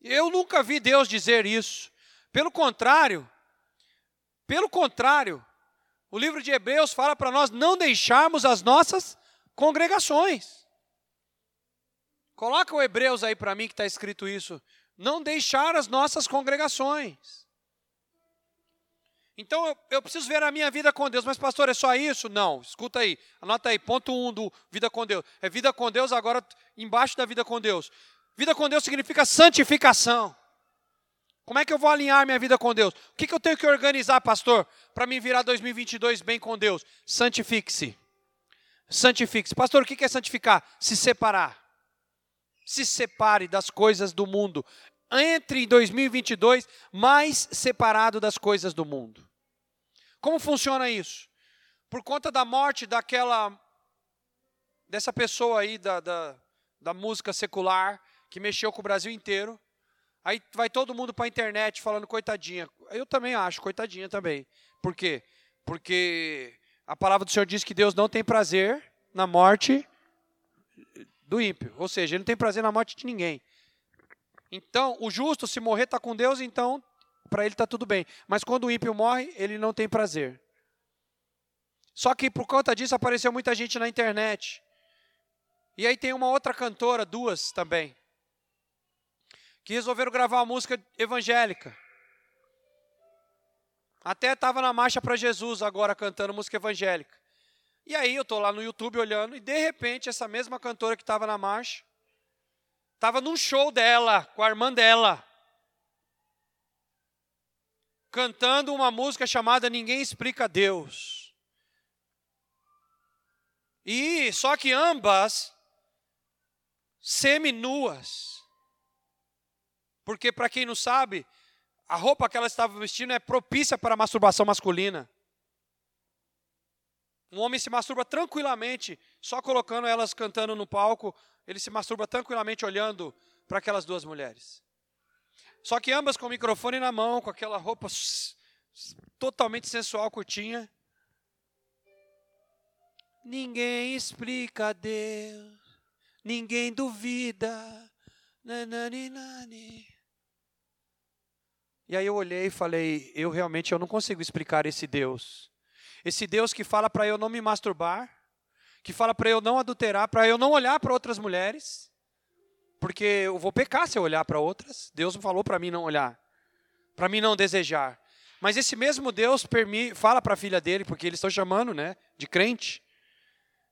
Eu nunca vi Deus dizer isso. Pelo contrário, pelo contrário, o livro de Hebreus fala para nós não deixarmos as nossas congregações. Coloca o Hebreus aí para mim que está escrito isso. Não deixar as nossas congregações. Então eu, eu, preciso ver a minha vida com Deus. Mas, pastor, é só isso? Não, escuta aí, anota aí, ponto um do vida com Deus. É vida com Deus agora embaixo da vida com Deus. Vida com Deus significa santificação. Como é que eu vou alinhar minha vida com Deus? O que, que eu tenho que organizar, pastor, para me virar 2022 bem com Deus? Santifique-se. Santifique-se. Pastor, o que é santificar? Se separar. Se separe das coisas do mundo. Entre em 2022 mais separado das coisas do mundo. Como funciona isso? Por conta da morte daquela dessa pessoa aí da, da, da música secular que mexeu com o Brasil inteiro. Aí vai todo mundo para a internet falando coitadinha. Eu também acho, coitadinha também. Por quê? Porque a palavra do Senhor diz que Deus não tem prazer na morte do ímpio. Ou seja, ele não tem prazer na morte de ninguém. Então, o justo, se morrer, está com Deus, então para ele está tudo bem. Mas quando o ímpio morre, ele não tem prazer. Só que por conta disso apareceu muita gente na internet. E aí tem uma outra cantora, duas também, que resolveram gravar uma música evangélica. Até estava na marcha para Jesus agora cantando música evangélica. E aí eu estou lá no YouTube olhando e de repente essa mesma cantora que estava na marcha estava num show dela com a irmã dela cantando uma música chamada Ninguém Explica Deus. E só que ambas seminuas. Porque para quem não sabe, a roupa que ela estava vestindo é propícia para a masturbação masculina. Um homem se masturba tranquilamente, só colocando elas cantando no palco, ele se masturba tranquilamente olhando para aquelas duas mulheres. Só que ambas com o microfone na mão, com aquela roupa totalmente sensual, curtinha. Ninguém explica a Deus, ninguém duvida. E aí eu olhei e falei, eu realmente eu não consigo explicar esse Deus. Esse Deus que fala para eu não me masturbar, que fala para eu não adulterar, para eu não olhar para outras mulheres, porque eu vou pecar se eu olhar para outras. Deus falou para mim não olhar, para mim não desejar. Mas esse mesmo Deus fala para a filha dele, porque eles estão chamando, né, de crente.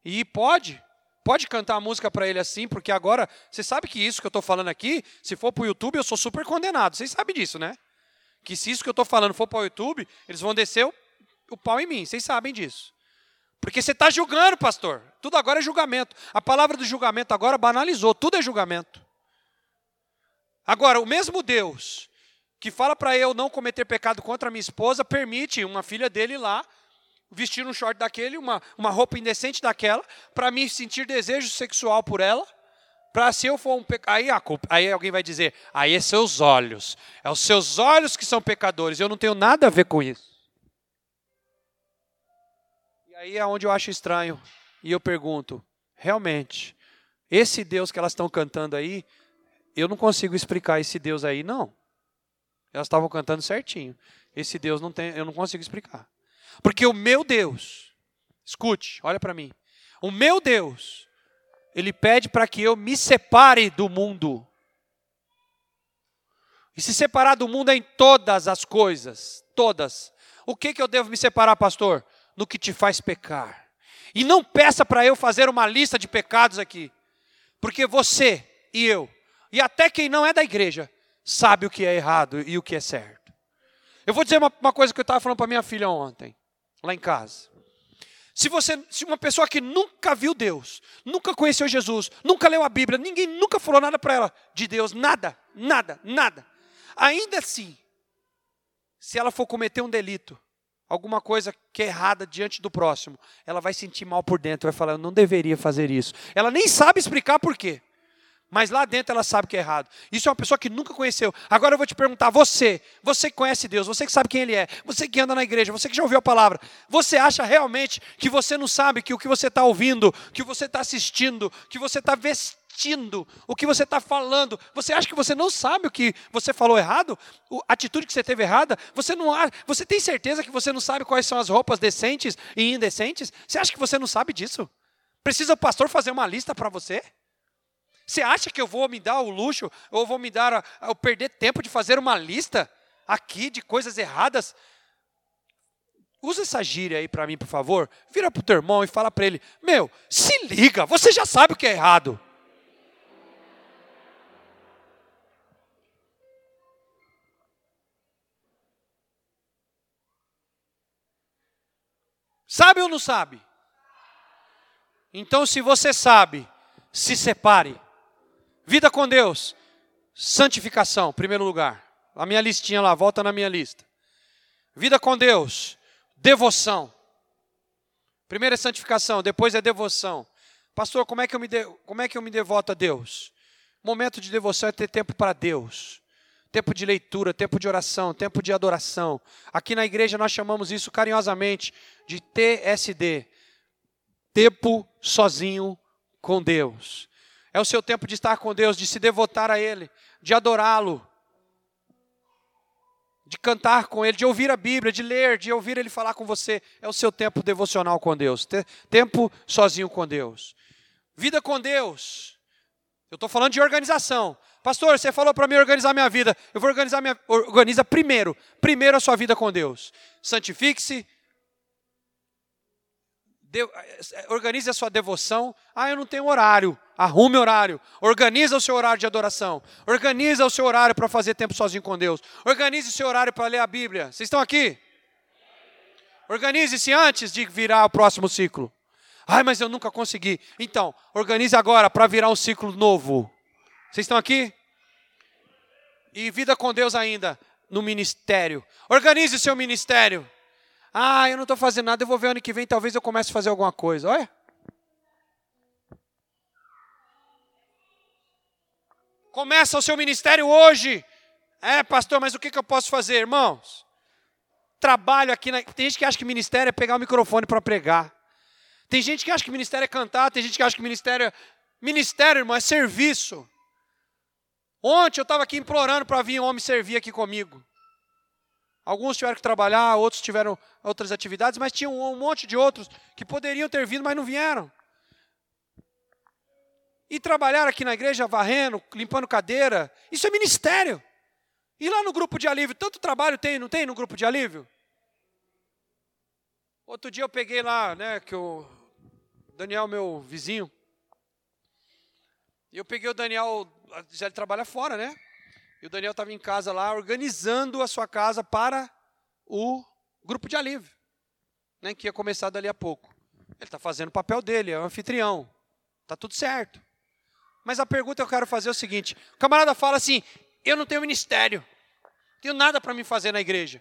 E pode, pode cantar a música para ele assim, porque agora, você sabe que isso que eu estou falando aqui, se for para o YouTube, eu sou super condenado. Vocês sabem disso, né? Que se isso que eu estou falando for para o YouTube, eles vão descer o, pau em mim. Vocês sabem disso. Porque você está julgando, pastor. Tudo agora é julgamento. A palavra do julgamento agora banalizou. Tudo é julgamento. Agora, o mesmo Deus que fala para eu não cometer pecado contra minha esposa, permite uma filha dele lá vestir um short daquele, uma, uma roupa indecente daquela, para me sentir desejo sexual por ela, para se eu for um pecador. Aí, aí alguém vai dizer, aí é seus olhos, é os seus olhos que são pecadores, eu não tenho nada a ver com isso. Aí é onde eu acho estranho. E eu pergunto: realmente, esse Deus que elas estão cantando aí, eu não consigo explicar esse Deus aí, não. Elas estavam cantando certinho. Esse Deus não tem, eu não consigo explicar. Porque o meu Deus, escute, olha para mim. O meu Deus, ele pede para que eu me separe do mundo. E se separar do mundo é em todas as coisas, todas. O que que eu devo me separar, pastor? No que te faz pecar. E não peça para eu fazer uma lista de pecados aqui, porque você e eu, e até quem não é da igreja, sabe o que é errado e o que é certo. Eu vou dizer uma, uma coisa que eu estava falando para minha filha ontem, lá em casa. Se você, se uma pessoa que nunca viu Deus, nunca conheceu Jesus, nunca leu a Bíblia, ninguém nunca falou nada para ela de Deus, nada, nada, nada. Ainda assim, se ela for cometer um delito, alguma coisa que é errada diante do próximo, ela vai sentir mal por dentro, vai falar, eu não deveria fazer isso. Ela nem sabe explicar por quê. Mas lá dentro ela sabe que é errado. Isso é uma pessoa que nunca conheceu. Agora eu vou te perguntar, você, você que conhece Deus, você que sabe quem Ele é, você que anda na igreja, você que já ouviu a palavra, você acha realmente que você não sabe que o que você está ouvindo, que você está assistindo, que você está vestindo, o que você está falando, você acha que você não sabe o que você falou errado? A atitude que você teve errada? Você não você tem certeza que você não sabe quais são as roupas decentes e indecentes? Você acha que você não sabe disso? Precisa o pastor fazer uma lista para você? Você acha que eu vou me dar o luxo, ou vou me dar, o perder tempo de fazer uma lista aqui de coisas erradas? Usa essa gíria aí para mim, por favor. Vira para o teu irmão e fala para ele: Meu, se liga, você já sabe o que é errado. Sabe ou não sabe? Então, se você sabe, se separe. Vida com Deus, santificação, primeiro lugar. A minha listinha lá, volta na minha lista. Vida com Deus, devoção. Primeiro é santificação, depois é devoção. Pastor, como é que eu me, de, como é que eu me devoto a Deus? Momento de devoção é ter tempo para Deus. Tempo de leitura, tempo de oração, tempo de adoração. Aqui na igreja nós chamamos isso carinhosamente de TSD. Tempo sozinho com Deus. É o seu tempo de estar com Deus, de se devotar a Ele, de adorá-lo, de cantar com Ele, de ouvir a Bíblia, de ler, de ouvir Ele falar com você. É o seu tempo devocional com Deus, tempo sozinho com Deus. Vida com Deus. Eu estou falando de organização. Pastor, você falou para mim organizar minha vida. Eu vou organizar minha. Organiza primeiro. Primeiro a sua vida com Deus. Santifique-se, organize a sua devoção. Ah, eu não tenho horário. Arrume horário. Organiza o seu horário de adoração. Organiza o seu horário para fazer tempo sozinho com Deus. Organize o seu horário para ler a Bíblia. Vocês estão aqui? Organize-se antes de virar o próximo ciclo. Ai, mas eu nunca consegui. Então, organize agora para virar um ciclo novo. Vocês estão aqui? E vida com Deus ainda no ministério. Organize o seu ministério. Ah, eu não estou fazendo nada, eu vou ver ano que vem, talvez eu comece a fazer alguma coisa. Olha. Começa o seu ministério hoje. É, pastor, mas o que, que eu posso fazer, irmãos? Trabalho aqui. Na... Tem gente que acha que ministério é pegar o microfone para pregar. Tem gente que acha que ministério é cantar. Tem gente que acha que ministério é. Ministério, irmão, é serviço. Ontem eu estava aqui implorando para vir um homem servir aqui comigo. Alguns tiveram que trabalhar, outros tiveram outras atividades, mas tinha um monte de outros que poderiam ter vindo, mas não vieram. E trabalhar aqui na igreja varrendo, limpando cadeira, isso é ministério. E lá no grupo de alívio, tanto trabalho tem, não tem no grupo de alívio? Outro dia eu peguei lá, né, que o Daniel, meu vizinho, eu peguei o Daniel, já ele trabalha fora, né? E o Daniel estava em casa lá, organizando a sua casa para o grupo de alívio, né, que ia começar dali a pouco. Ele está fazendo o papel dele, é o anfitrião. Está tudo certo. Mas a pergunta que eu quero fazer é o seguinte: o camarada fala assim, eu não tenho ministério, tenho nada para me fazer na igreja.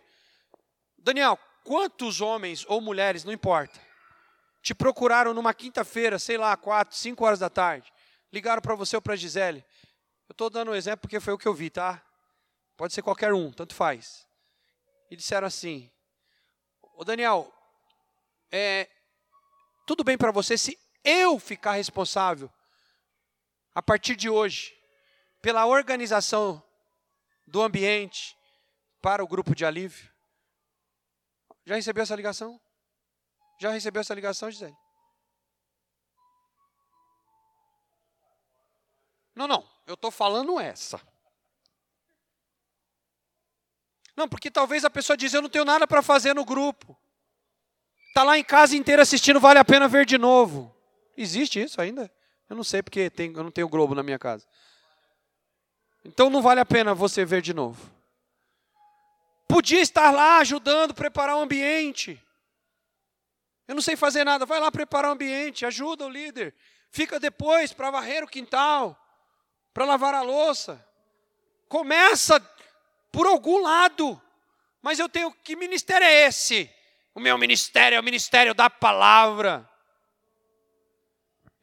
Daniel, quantos homens ou mulheres, não importa, te procuraram numa quinta-feira, sei lá, quatro, cinco horas da tarde, ligaram para você ou para a Gisele, eu estou dando um exemplo porque foi o que eu vi, tá? Pode ser qualquer um, tanto faz. E disseram assim: Ô Daniel, é, tudo bem para você se eu ficar responsável, a partir de hoje, pela organização do ambiente para o grupo de alívio? Já recebeu essa ligação? Já recebeu essa ligação, Gisele? Não, não, eu estou falando essa. Não, porque talvez a pessoa diz, eu não tenho nada para fazer no grupo. Está lá em casa inteira assistindo, vale a pena ver de novo. Existe isso ainda? Eu não sei porque tem, eu não tenho Globo na minha casa. Então não vale a pena você ver de novo. Podia estar lá ajudando, preparar o ambiente. Eu não sei fazer nada, vai lá preparar o ambiente, ajuda o líder. Fica depois para varrer o quintal, para lavar a louça. Começa por algum lado. Mas eu tenho que ministério é esse? O meu ministério é o ministério da palavra.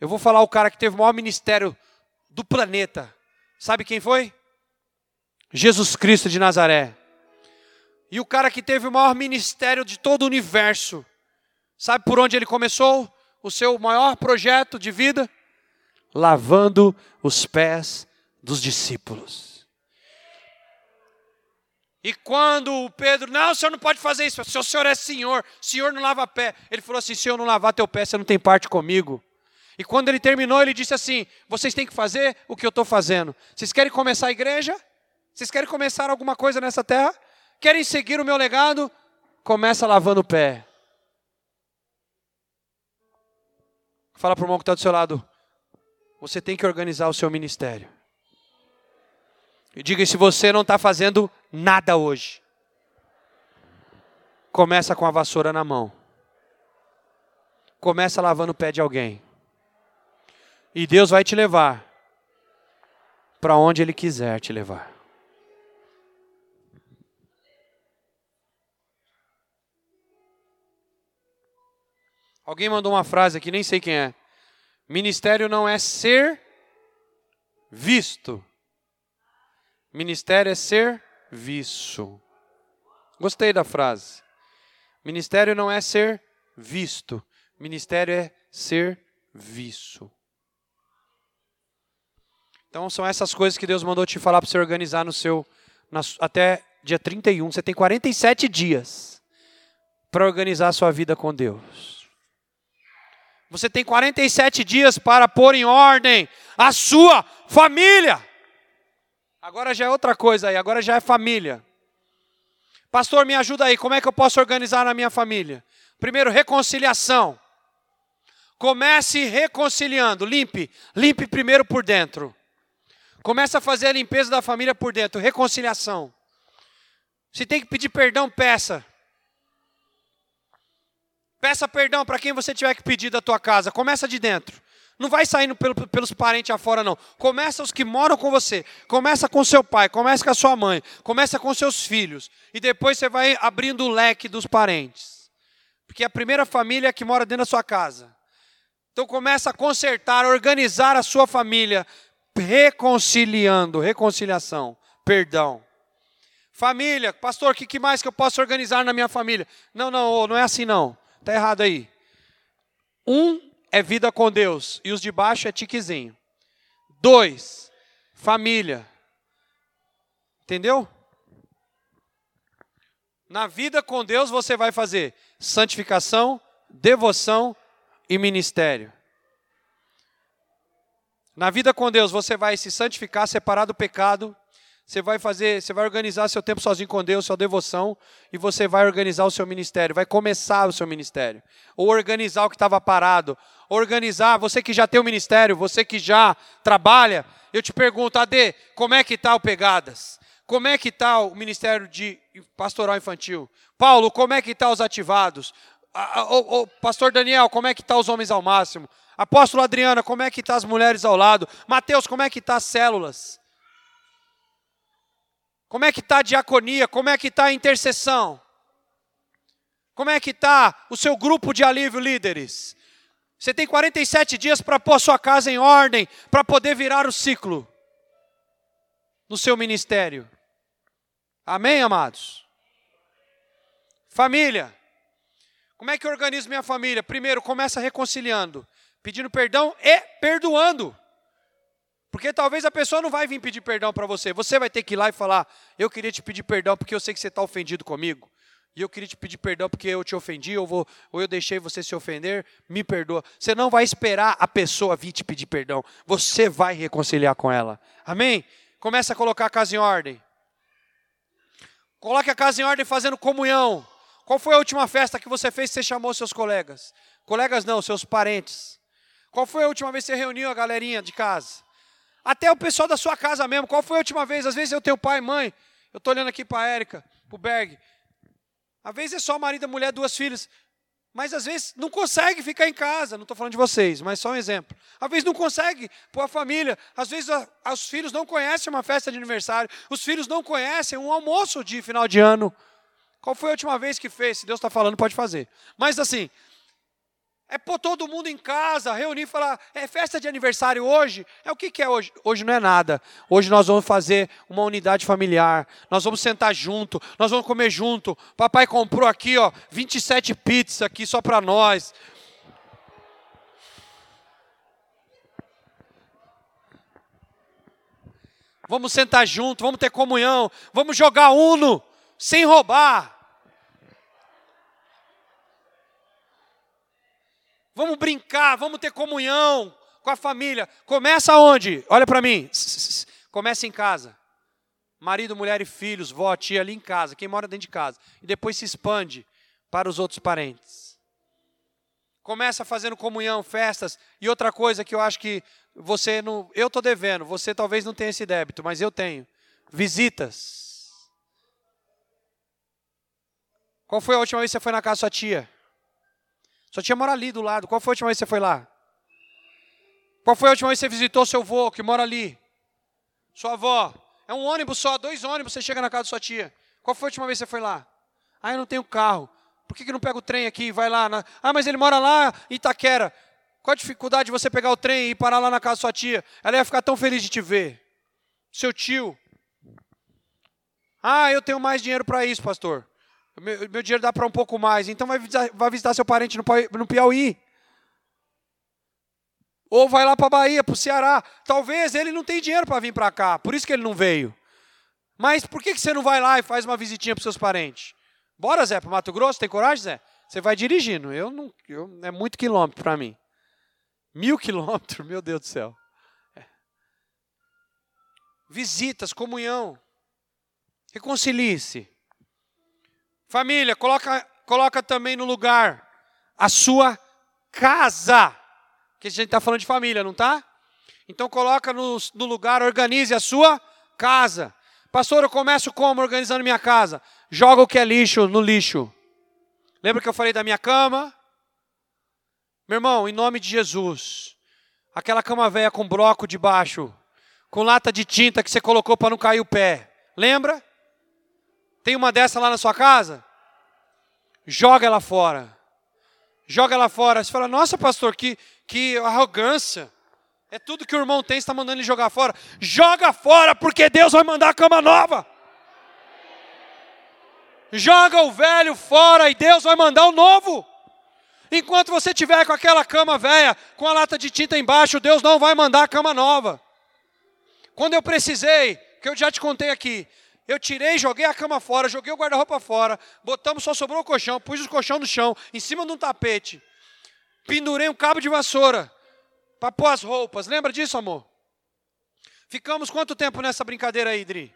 Eu vou falar o cara que teve o maior ministério do planeta. Sabe quem foi? Jesus Cristo de Nazaré. E o cara que teve o maior ministério de todo o universo. Sabe por onde ele começou o seu maior projeto de vida? Lavando os pés dos discípulos. E quando o Pedro, não, o senhor não pode fazer isso, se o senhor é senhor, o senhor não lava pé. Ele falou assim: se eu não lavar teu pé, você não tem parte comigo. E quando ele terminou, ele disse assim: vocês têm que fazer o que eu estou fazendo. Vocês querem começar a igreja? Vocês querem começar alguma coisa nessa terra? Querem seguir o meu legado? Começa lavando o pé. Fala para o irmão que está do seu lado. Você tem que organizar o seu ministério. E diga se você não está fazendo nada hoje. Começa com a vassoura na mão. Começa lavando o pé de alguém. E Deus vai te levar para onde Ele quiser te levar. Alguém mandou uma frase aqui, nem sei quem é. Ministério não é ser visto. Ministério é ser visto. Gostei da frase. Ministério não é ser visto. Ministério é ser visto. Então são essas coisas que Deus mandou te falar para você organizar no seu na, até dia 31. Você tem 47 dias para organizar a sua vida com Deus. Você tem 47 dias para pôr em ordem a sua família. Agora já é outra coisa aí, agora já é família. Pastor, me ajuda aí, como é que eu posso organizar na minha família? Primeiro, reconciliação. Comece reconciliando, limpe, limpe primeiro por dentro. Comece a fazer a limpeza da família por dentro, reconciliação. Se tem que pedir perdão, peça. Peça perdão para quem você tiver que pedir da tua casa. Começa de dentro. Não vai saindo pelo, pelos parentes afora, não. Começa os que moram com você. Começa com seu pai, começa com a sua mãe, começa com seus filhos. E depois você vai abrindo o leque dos parentes. Porque é a primeira família que mora dentro da sua casa. Então começa a consertar, a organizar a sua família, reconciliando, reconciliação, perdão. Família, pastor, o que mais que eu posso organizar na minha família? Não, não, não é assim não. Está errado aí. Um é vida com Deus e os de baixo é tiquezinho. Dois, família. Entendeu? Na vida com Deus você vai fazer santificação, devoção e ministério. Na vida com Deus você vai se santificar, separar do pecado, você vai fazer, você vai organizar seu tempo sozinho com Deus, sua devoção, e você vai organizar o seu ministério, vai começar o seu ministério, ou organizar o que estava parado, organizar, você que já tem o ministério, você que já trabalha, eu te pergunto, Ade, como é que está o Pegadas? Como é que está o ministério de pastoral infantil? Paulo, como é que está os ativados? O, o, pastor Daniel, como é que está os homens ao máximo? Apóstolo Adriana, como é que está as mulheres ao lado? Mateus, como é que está as células? Como é que está a diaconia? Como é que está a intercessão? Como é que está o seu grupo de alívio, líderes? Você tem 47 dias para pôr sua casa em ordem, para poder virar o ciclo no seu ministério. Amém, amados? Família. Como é que eu organizo minha família? Primeiro, começa reconciliando, pedindo perdão e perdoando. Porque talvez a pessoa não vai vir pedir perdão para você. Você vai ter que ir lá e falar: Eu queria te pedir perdão porque eu sei que você está ofendido comigo. E eu queria te pedir perdão porque eu te ofendi, ou, vou, ou eu deixei você se ofender, me perdoa. Você não vai esperar a pessoa vir te pedir perdão. Você vai reconciliar com ela. Amém? Começa a colocar a casa em ordem. Coloque a casa em ordem fazendo comunhão. Qual foi a última festa que você fez que você chamou seus colegas? Colegas não, seus parentes. Qual foi a última vez que você reuniu a galerinha de casa? Até o pessoal da sua casa mesmo. Qual foi a última vez? Às vezes eu tenho pai e mãe. Eu estou olhando aqui para a Érica, para o Berg. Às vezes é só marido mulher, duas filhas. Mas às vezes não consegue ficar em casa. Não estou falando de vocês, mas só um exemplo. Às vezes não consegue pôr a família. Às vezes a, os filhos não conhecem uma festa de aniversário. Os filhos não conhecem um almoço de final de ano. Qual foi a última vez que fez? Se Deus está falando, pode fazer. Mas assim, é pôr todo mundo em casa, reunir e falar, é festa de aniversário hoje? É o que, que é hoje? Hoje não é nada. Hoje nós vamos fazer uma unidade familiar. Nós vamos sentar junto, nós vamos comer junto. Papai comprou aqui, ó, 27 pizzas aqui só para nós. Vamos sentar junto, vamos ter comunhão, vamos jogar uno sem roubar. Vamos brincar, vamos ter comunhão com a família. Começa onde? Olha para mim. Começa em casa. Marido, mulher e filhos, vó, tia ali em casa, quem mora dentro de casa. E depois se expande para os outros parentes. Começa fazendo comunhão, festas. E outra coisa que eu acho que você não. Eu estou devendo, você talvez não tenha esse débito, mas eu tenho. Visitas. Qual foi a última vez que você foi na casa da sua tia? Sua tia mora ali do lado. Qual foi a última vez que você foi lá? Qual foi a última vez que você visitou seu avô, que mora ali? Sua avó. É um ônibus só, dois ônibus, você chega na casa da sua tia. Qual foi a última vez que você foi lá? Ah, eu não tenho carro. Por que, que não pega o trem aqui e vai lá? Na... Ah, mas ele mora lá em Itaquera. Qual a dificuldade de você pegar o trem e parar lá na casa da sua tia? Ela ia ficar tão feliz de te ver. Seu tio. Ah, eu tenho mais dinheiro para isso, pastor. Meu, meu dinheiro dá para um pouco mais. Então vai visitar, vai visitar seu parente no, no Piauí. Ou vai lá para a Bahia, para o Ceará. Talvez ele não tenha dinheiro para vir para cá, por isso que ele não veio. Mas por que, que você não vai lá e faz uma visitinha para seus parentes? Bora, Zé, para Mato Grosso? Tem coragem, Zé? Você vai dirigindo. Eu não, eu, é muito quilômetro para mim. Mil quilômetros, meu Deus do céu. É. Visitas, comunhão. Reconcilie-se. Família, coloca, coloca também no lugar a sua casa. Que a gente está falando de família, não está? Então coloca no, no lugar, organize a sua casa. Pastor, eu começo como organizando minha casa? Joga o que é lixo no lixo. Lembra que eu falei da minha cama? Meu irmão, em nome de Jesus, aquela cama velha com bloco debaixo, com lata de tinta que você colocou para não cair o pé. Lembra? Tem uma dessa lá na sua casa? Joga ela fora. Joga ela fora. Você fala, nossa, pastor, que, que arrogância. É tudo que o irmão tem, está mandando ele jogar fora. Joga fora, porque Deus vai mandar a cama nova. Joga o velho fora e Deus vai mandar o novo. Enquanto você tiver com aquela cama velha, com a lata de tinta embaixo, Deus não vai mandar a cama nova. Quando eu precisei, que eu já te contei aqui, eu tirei, joguei a cama fora, joguei o guarda-roupa fora, botamos, só sobrou o colchão, pus o colchão no chão, em cima de um tapete. Pendurei um cabo de vassoura para pôr as roupas. Lembra disso, amor? Ficamos quanto tempo nessa brincadeira aí, Dri?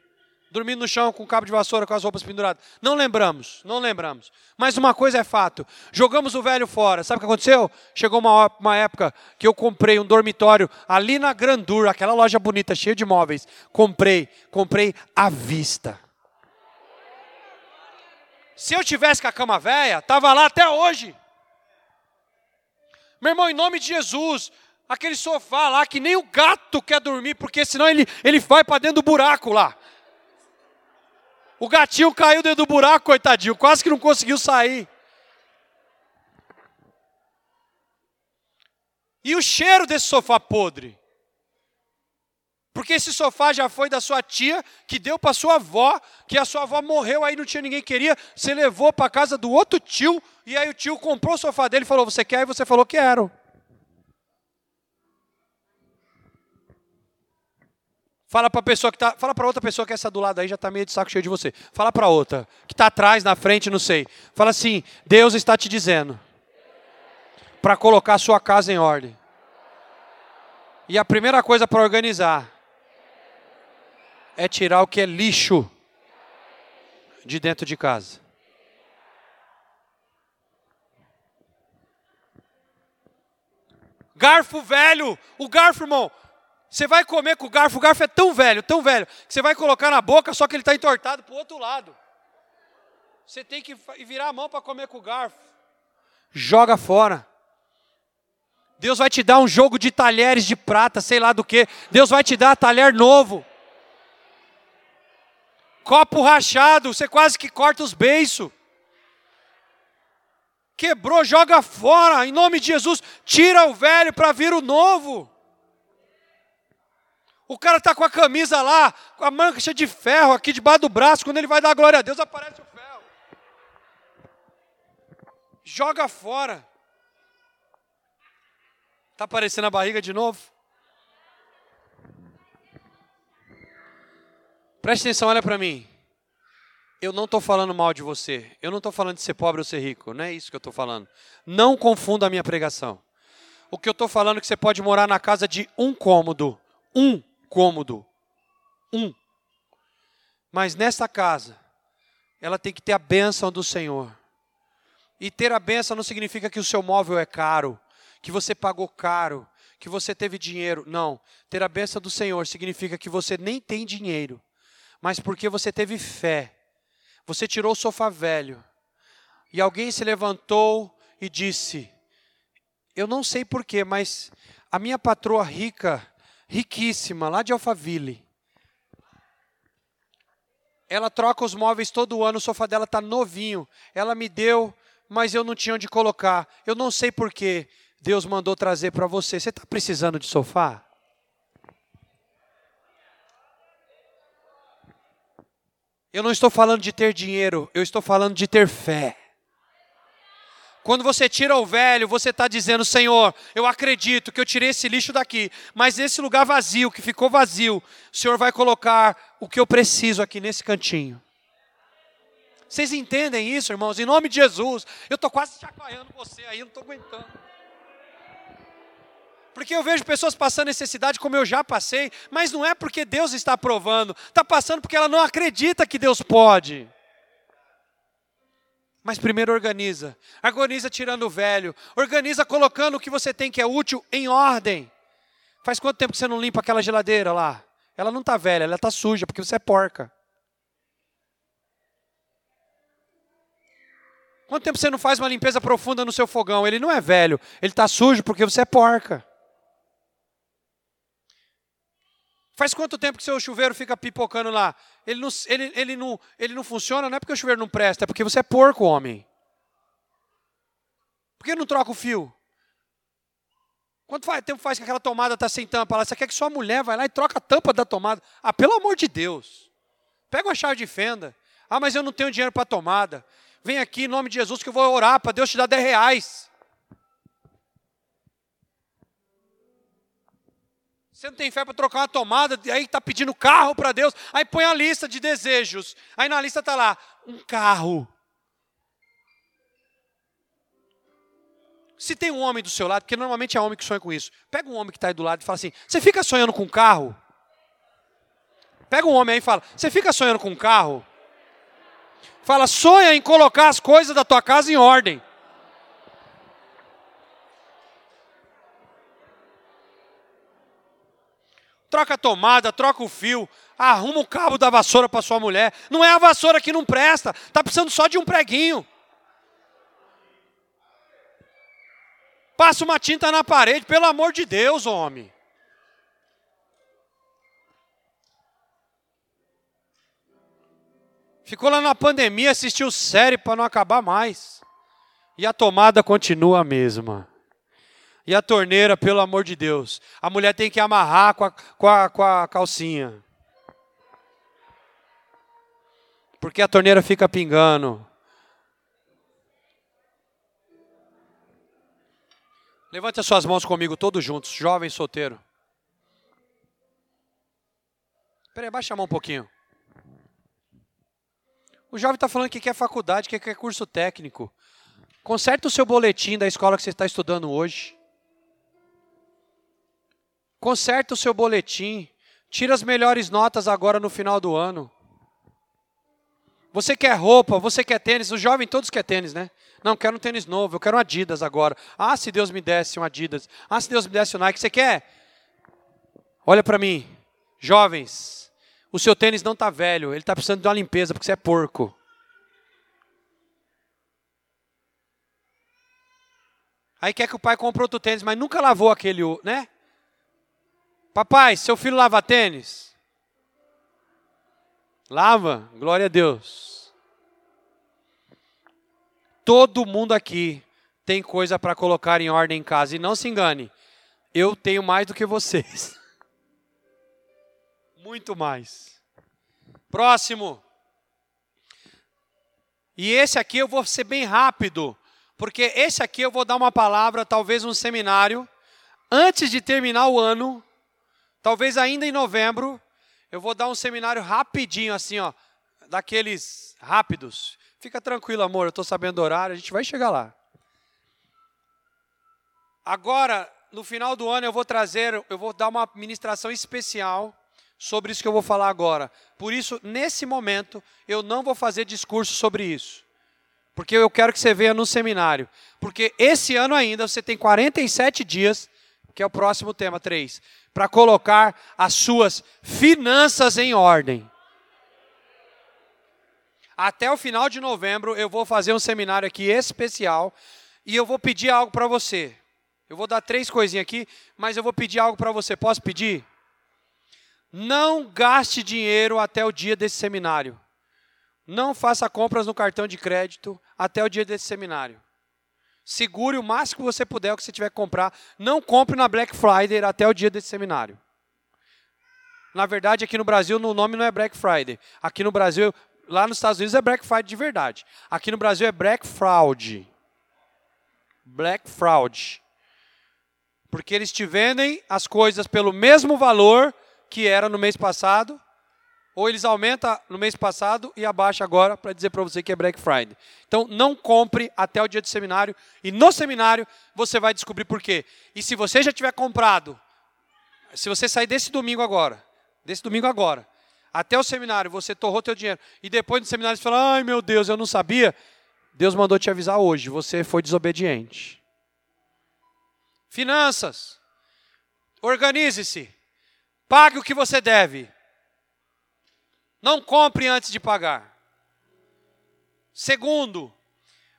Dormindo no chão com cabo de vassoura com as roupas penduradas. Não lembramos, não lembramos. Mas uma coisa é fato: jogamos o velho fora. Sabe o que aconteceu? Chegou uma, uma época que eu comprei um dormitório ali na Grandur, aquela loja bonita, cheia de móveis. Comprei, comprei à vista. Se eu tivesse com a cama velha, estava lá até hoje. Meu irmão, em nome de Jesus, aquele sofá lá que nem o gato quer dormir, porque senão ele, ele vai para dentro do buraco lá. O gatinho caiu dentro do buraco, coitadinho, quase que não conseguiu sair. E o cheiro desse sofá podre? Porque esse sofá já foi da sua tia, que deu para sua avó, que a sua avó morreu, aí não tinha ninguém que queria, você levou para casa do outro tio, e aí o tio comprou o sofá dele e falou: Você quer? E você falou: Quero. Fala para pessoa que tá, fala para outra pessoa que essa do lado aí já está meio de saco cheio de você. Fala para outra que está atrás, na frente, não sei. Fala assim: Deus está te dizendo para colocar a sua casa em ordem. E a primeira coisa para organizar é tirar o que é lixo de dentro de casa. Garfo velho, o garfo, irmão, Você vai comer com o garfo, o garfo é tão velho, tão velho, que você vai colocar na boca, só que ele está entortado para o outro lado. Você tem que virar a mão para comer com o garfo. Joga fora. Deus vai te dar um jogo de talheres de prata, sei lá do que. Deus vai te dar talher novo. Copo rachado, você quase que corta os beiços. Quebrou, joga fora, em nome de Jesus. Tira o velho para vir o novo. O cara está com a camisa lá, com a mancha de ferro aqui debaixo do braço, quando ele vai dar glória a Deus, aparece o ferro. Joga fora. Está aparecendo a barriga de novo? Preste atenção, olha para mim. Eu não estou falando mal de você. Eu não estou falando de ser pobre ou ser rico. Não é isso que eu estou falando. Não confunda a minha pregação. O que eu estou falando é que você pode morar na casa de um cômodo. Um cômodo. Um. Mas nessa casa, ela tem que ter a bênção do Senhor. E ter a bênção não significa que o seu móvel é caro, que você pagou caro, que você teve dinheiro. Não. Ter a bênção do Senhor significa que você nem tem dinheiro, mas porque você teve fé. Você tirou o sofá velho. E alguém se levantou e disse: Eu não sei porquê, mas a minha patroa rica riquíssima, lá de Alphaville. Ela troca os móveis todo ano, o sofá dela está novinho. Ela me deu, mas eu não tinha onde colocar. Eu não sei porquê. Deus mandou trazer para você. Você está precisando de sofá? Eu não estou falando de ter dinheiro, eu estou falando de ter fé. Quando você tira o velho, você está dizendo: Senhor, eu acredito que eu tirei esse lixo daqui, mas nesse lugar vazio, que ficou vazio, o Senhor vai colocar o que eu preciso aqui nesse cantinho. Vocês entendem isso, irmãos? Em nome de Jesus, eu estou quase chacoalhando você aí, não estou aguentando. Porque eu vejo pessoas passando necessidade como eu já passei, mas não é porque Deus está provando, está passando porque ela não acredita que Deus pode. Mas primeiro organiza. Organiza tirando o velho. Organiza colocando o que você tem que é útil em ordem. Faz quanto tempo que você não limpa aquela geladeira lá? Ela não está velha, ela está suja, porque você é porca. Quanto tempo você não faz uma limpeza profunda no seu fogão? Ele não é velho, ele está sujo porque você é porca. Faz quanto tempo que seu chuveiro fica pipocando lá? Ele não, ele, ele, não, ele não funciona, não é porque o chuveiro não presta, é porque você é porco, homem. Por que não troca o fio? Quanto faz, tempo faz que aquela tomada está sem tampa lá? Você quer que sua mulher vai lá e troca a tampa da tomada? Ah, pelo amor de Deus. Pega uma chave de fenda. Ah, mas eu não tenho dinheiro para tomada. Vem aqui em nome de Jesus que eu vou orar para Deus te dar 10 reais. Você não tem fé para trocar uma tomada, aí está pedindo carro para Deus, aí põe a lista de desejos. Aí na lista está lá, um carro. Se tem um homem do seu lado, porque normalmente é homem que sonha com isso, pega um homem que está aí do lado e fala assim: Você fica sonhando com um carro? Pega um homem aí e fala: Você fica sonhando com um carro? Fala, sonha em colocar as coisas da tua casa em ordem. Troca a tomada, troca o fio, arruma o cabo da vassoura para sua mulher. Não é a vassoura que não presta, está precisando só de um preguinho. Passa uma tinta na parede, pelo amor de Deus, homem. Ficou lá na pandemia, assistiu série para não acabar mais. E a tomada continua a mesma. E a torneira, pelo amor de Deus, a mulher tem que amarrar com a, com a, com a calcinha. Porque a torneira fica pingando. Levante as suas mãos comigo, todos juntos, jovem solteiro. Peraí, baixa a mão um pouquinho. O jovem está falando que quer faculdade, que quer curso técnico. Conserta o seu boletim da escola que você está estudando hoje. Conserta o seu boletim. Tira as melhores notas agora no final do ano. Você quer roupa, você quer tênis, o jovem todos quer tênis, né? Não, quero um tênis novo, eu quero um Adidas agora. Ah, se Deus me desse um Adidas. Ah, se Deus me desse um Nike, você quer? Olha para mim, jovens, o seu tênis não está velho, ele está precisando de uma limpeza porque você é porco. Aí quer que o pai compre outro tênis, mas nunca lavou aquele, né? Papai, seu filho lava tênis? Lava, glória a Deus. Todo mundo aqui tem coisa para colocar em ordem em casa. E não se engane, eu tenho mais do que vocês. Muito mais. Próximo. E esse aqui eu vou ser bem rápido, porque esse aqui eu vou dar uma palavra, talvez um seminário, antes de terminar o ano, talvez ainda em novembro, eu vou dar um seminário rapidinho, assim, ó, daqueles rápidos. Fica tranquilo, amor, eu estou sabendo o horário, a gente vai chegar lá. Agora, no final do ano, eu vou trazer, eu vou dar uma ministração especial sobre isso que eu vou falar agora. Por isso, nesse momento, eu não vou fazer discurso sobre isso. Porque eu quero que você venha no seminário. Porque esse ano ainda você tem 47 dias, que é o próximo tema 3, para colocar as suas finanças em ordem. Até o final de novembro eu vou fazer um seminário aqui especial e eu vou pedir algo para você. Eu vou dar três coisinhas aqui, mas eu vou pedir algo para você. Posso pedir? Não gaste dinheiro até o dia desse seminário. Não faça compras no cartão de crédito até o dia desse seminário. Segure o máximo que você puder o que você tiver que comprar. Não compre na Black Friday até o dia desse seminário. Na verdade, aqui no Brasil, o nome não é Black Friday. Aqui no Brasil, lá nos Estados Unidos é Black Friday de verdade. Aqui no Brasil é Black Fraud. Black Fraud. Porque eles te vendem as coisas pelo mesmo valor que era no mês passado, ou eles aumentam no mês passado e abaixam agora para dizer para você que é Black Friday. Então não compre até o dia do seminário e no seminário você vai descobrir por quê. E se você já tiver comprado, se você sair desse domingo agora, desse domingo agora, até o seminário você torrou teu dinheiro e depois do seminário você fala: "Ai, meu Deus, eu não sabia". Deus mandou te avisar hoje, você foi desobediente. Finanças. Organize-se. Pague o que você deve. Não compre antes de pagar. Segundo,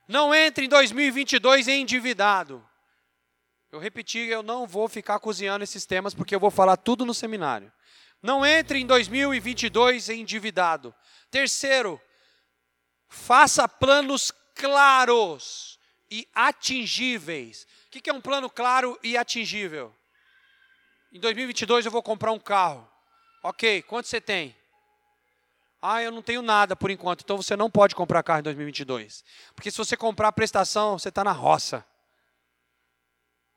não entre em 2022 endividado. Eu repeti, eu não vou ficar cozinhando esses temas porque eu vou falar tudo no seminário. Não entre em 2022 endividado. Terceiro, faça planos claros e atingíveis que, que é um plano claro e atingível? Em 2022 eu vou comprar um carro. Ok, quanto você tem? Ah, eu não tenho nada por enquanto, então você não pode comprar carro em 2022. Porque se você comprar a prestação, você está na roça.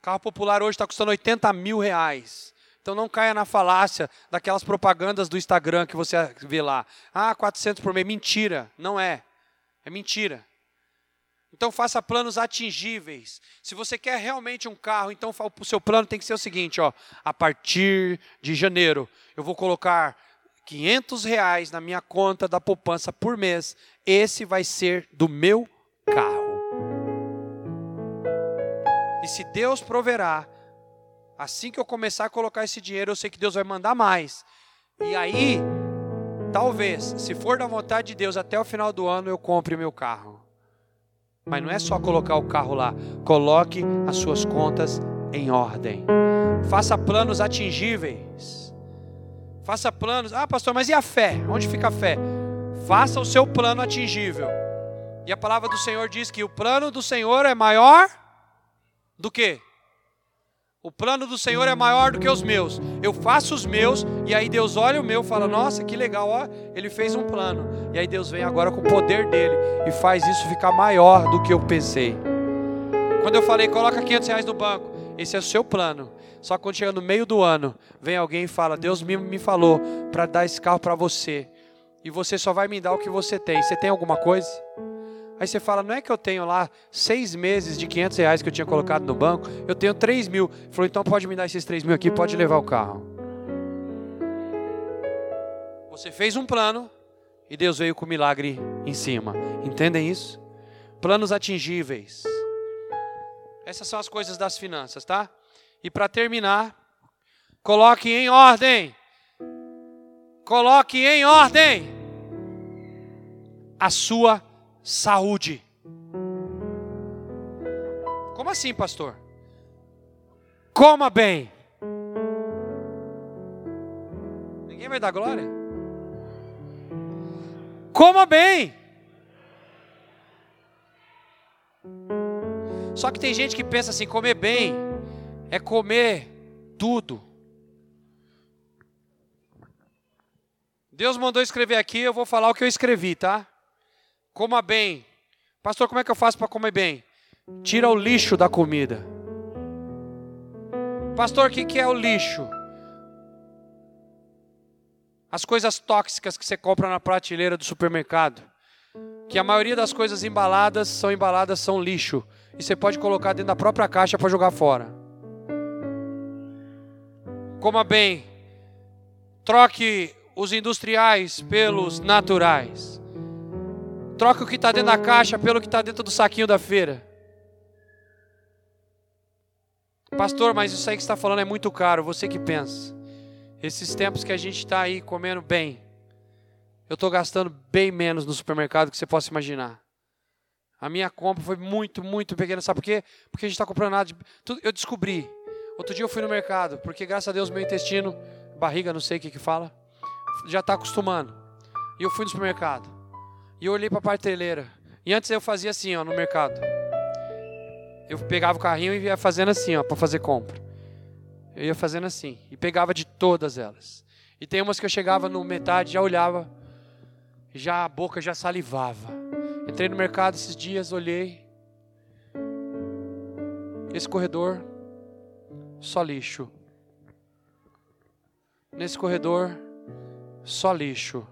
Carro popular hoje está custando 80 mil reais. Então não caia na falácia daquelas propagandas do Instagram que você vê lá. Ah, 400 por mês. Mentira, não é. É mentira. Então faça planos atingíveis. Se você quer realmente um carro, então o seu plano tem que ser o seguinte, ó, a partir de janeiro eu vou colocar 500 reais na minha conta da poupança por mês. Esse vai ser do meu carro. E se Deus proverá, assim que eu começar a colocar esse dinheiro, eu sei que Deus vai mandar mais. E aí, talvez, se for da vontade de Deus, até o final do ano eu compre meu carro. Mas não é só colocar o carro lá. Coloque as suas contas em ordem. Faça planos atingíveis. Faça planos. Ah, pastor, mas e a fé? Onde fica a fé? Faça o seu plano atingível. E a palavra do Senhor diz que o plano do Senhor é maior do que? O plano do Senhor é maior do que os meus. Eu faço os meus e aí Deus olha o meu e fala: Nossa, que legal, ó, ele fez um plano. E aí Deus vem agora com o poder dele e faz isso ficar maior do que eu pensei. Quando eu falei, coloca 500 reais no banco, esse é o seu plano. Só que quando chega no meio do ano, vem alguém e fala: Deus me, me falou para dar esse carro para você. E você só vai me dar o que você tem. Você tem alguma coisa? Aí você fala, não é que eu tenho lá seis meses de 500 reais que eu tinha colocado no banco, eu tenho 3 mil. Ele falou, então pode me dar esses 3 mil aqui, pode levar o carro. Você fez um plano e Deus veio com o milagre em cima. Entendem isso? Planos atingíveis. Essas são as coisas das finanças, tá? E para terminar, Coloque em ordem. Coloque em ordem a sua saúde. Como assim, pastor? Coma bem. Ninguém vai dar glória? Coma bem. Só que tem gente que pensa assim: comer bem é comer tudo. Deus mandou escrever aqui, eu vou falar o que eu escrevi, tá? Coma bem. Pastor, como é que eu faço para comer bem? Tira o lixo da comida. Pastor, o que, que é o lixo? As coisas tóxicas que você compra na prateleira do supermercado. Que a maioria das coisas embaladas são embaladas, são lixo. E você pode colocar dentro da própria caixa para jogar fora. Coma bem. Troque os industriais pelos naturais. Troque o que está dentro da caixa pelo que está dentro do saquinho da feira. Pastor, mas isso aí que está falando é muito caro. Você que pensa. Esses tempos que a gente está aí comendo bem, eu estou gastando bem menos no supermercado que você possa imaginar. A minha compra foi muito, muito pequena. Sabe por quê? Porque a gente está comprando nada. De... Eu descobri. Outro dia eu fui no mercado, porque graças a Deus meu intestino, barriga, não sei o que que fala, já está acostumando. E eu fui no supermercado. E eu olhei para a prateleira. E antes eu fazia assim, ó, no mercado. Eu pegava o carrinho e ia fazendo assim, ó, para fazer compra. Eu ia fazendo assim. E pegava de todas elas. E tem umas que eu chegava no metade, já olhava, já a boca já salivava. Entrei no mercado esses dias, olhei. Esse corredor, só lixo. Nesse corredor, só lixo.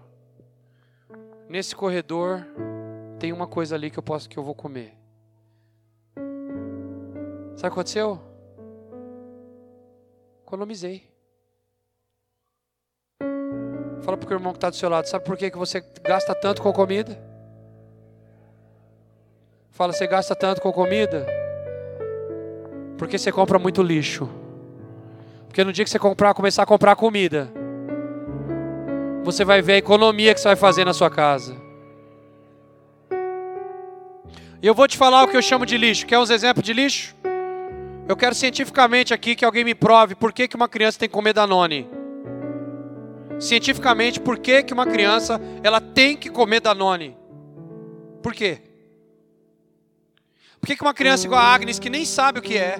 Nesse corredor tem uma coisa ali que eu posso que eu vou comer. Sabe o que aconteceu? Economizei. Fala para o irmão que está do seu lado. Sabe por que, que você gasta tanto com comida? Fala, você gasta tanto com comida? Porque você compra muito lixo. Porque no dia que você comprar, começar a comprar comida, você vai ver a economia que você vai fazer na sua casa. E eu vou te falar o que eu chamo de lixo. Quer uns exemplos de lixo? Eu quero cientificamente aqui que alguém me prove por que, que uma criança tem que comer Danone. Cientificamente, por que, que uma criança ela tem que comer Danone? Por quê? Por que, que uma criança igual a Agnes, que nem sabe o que é,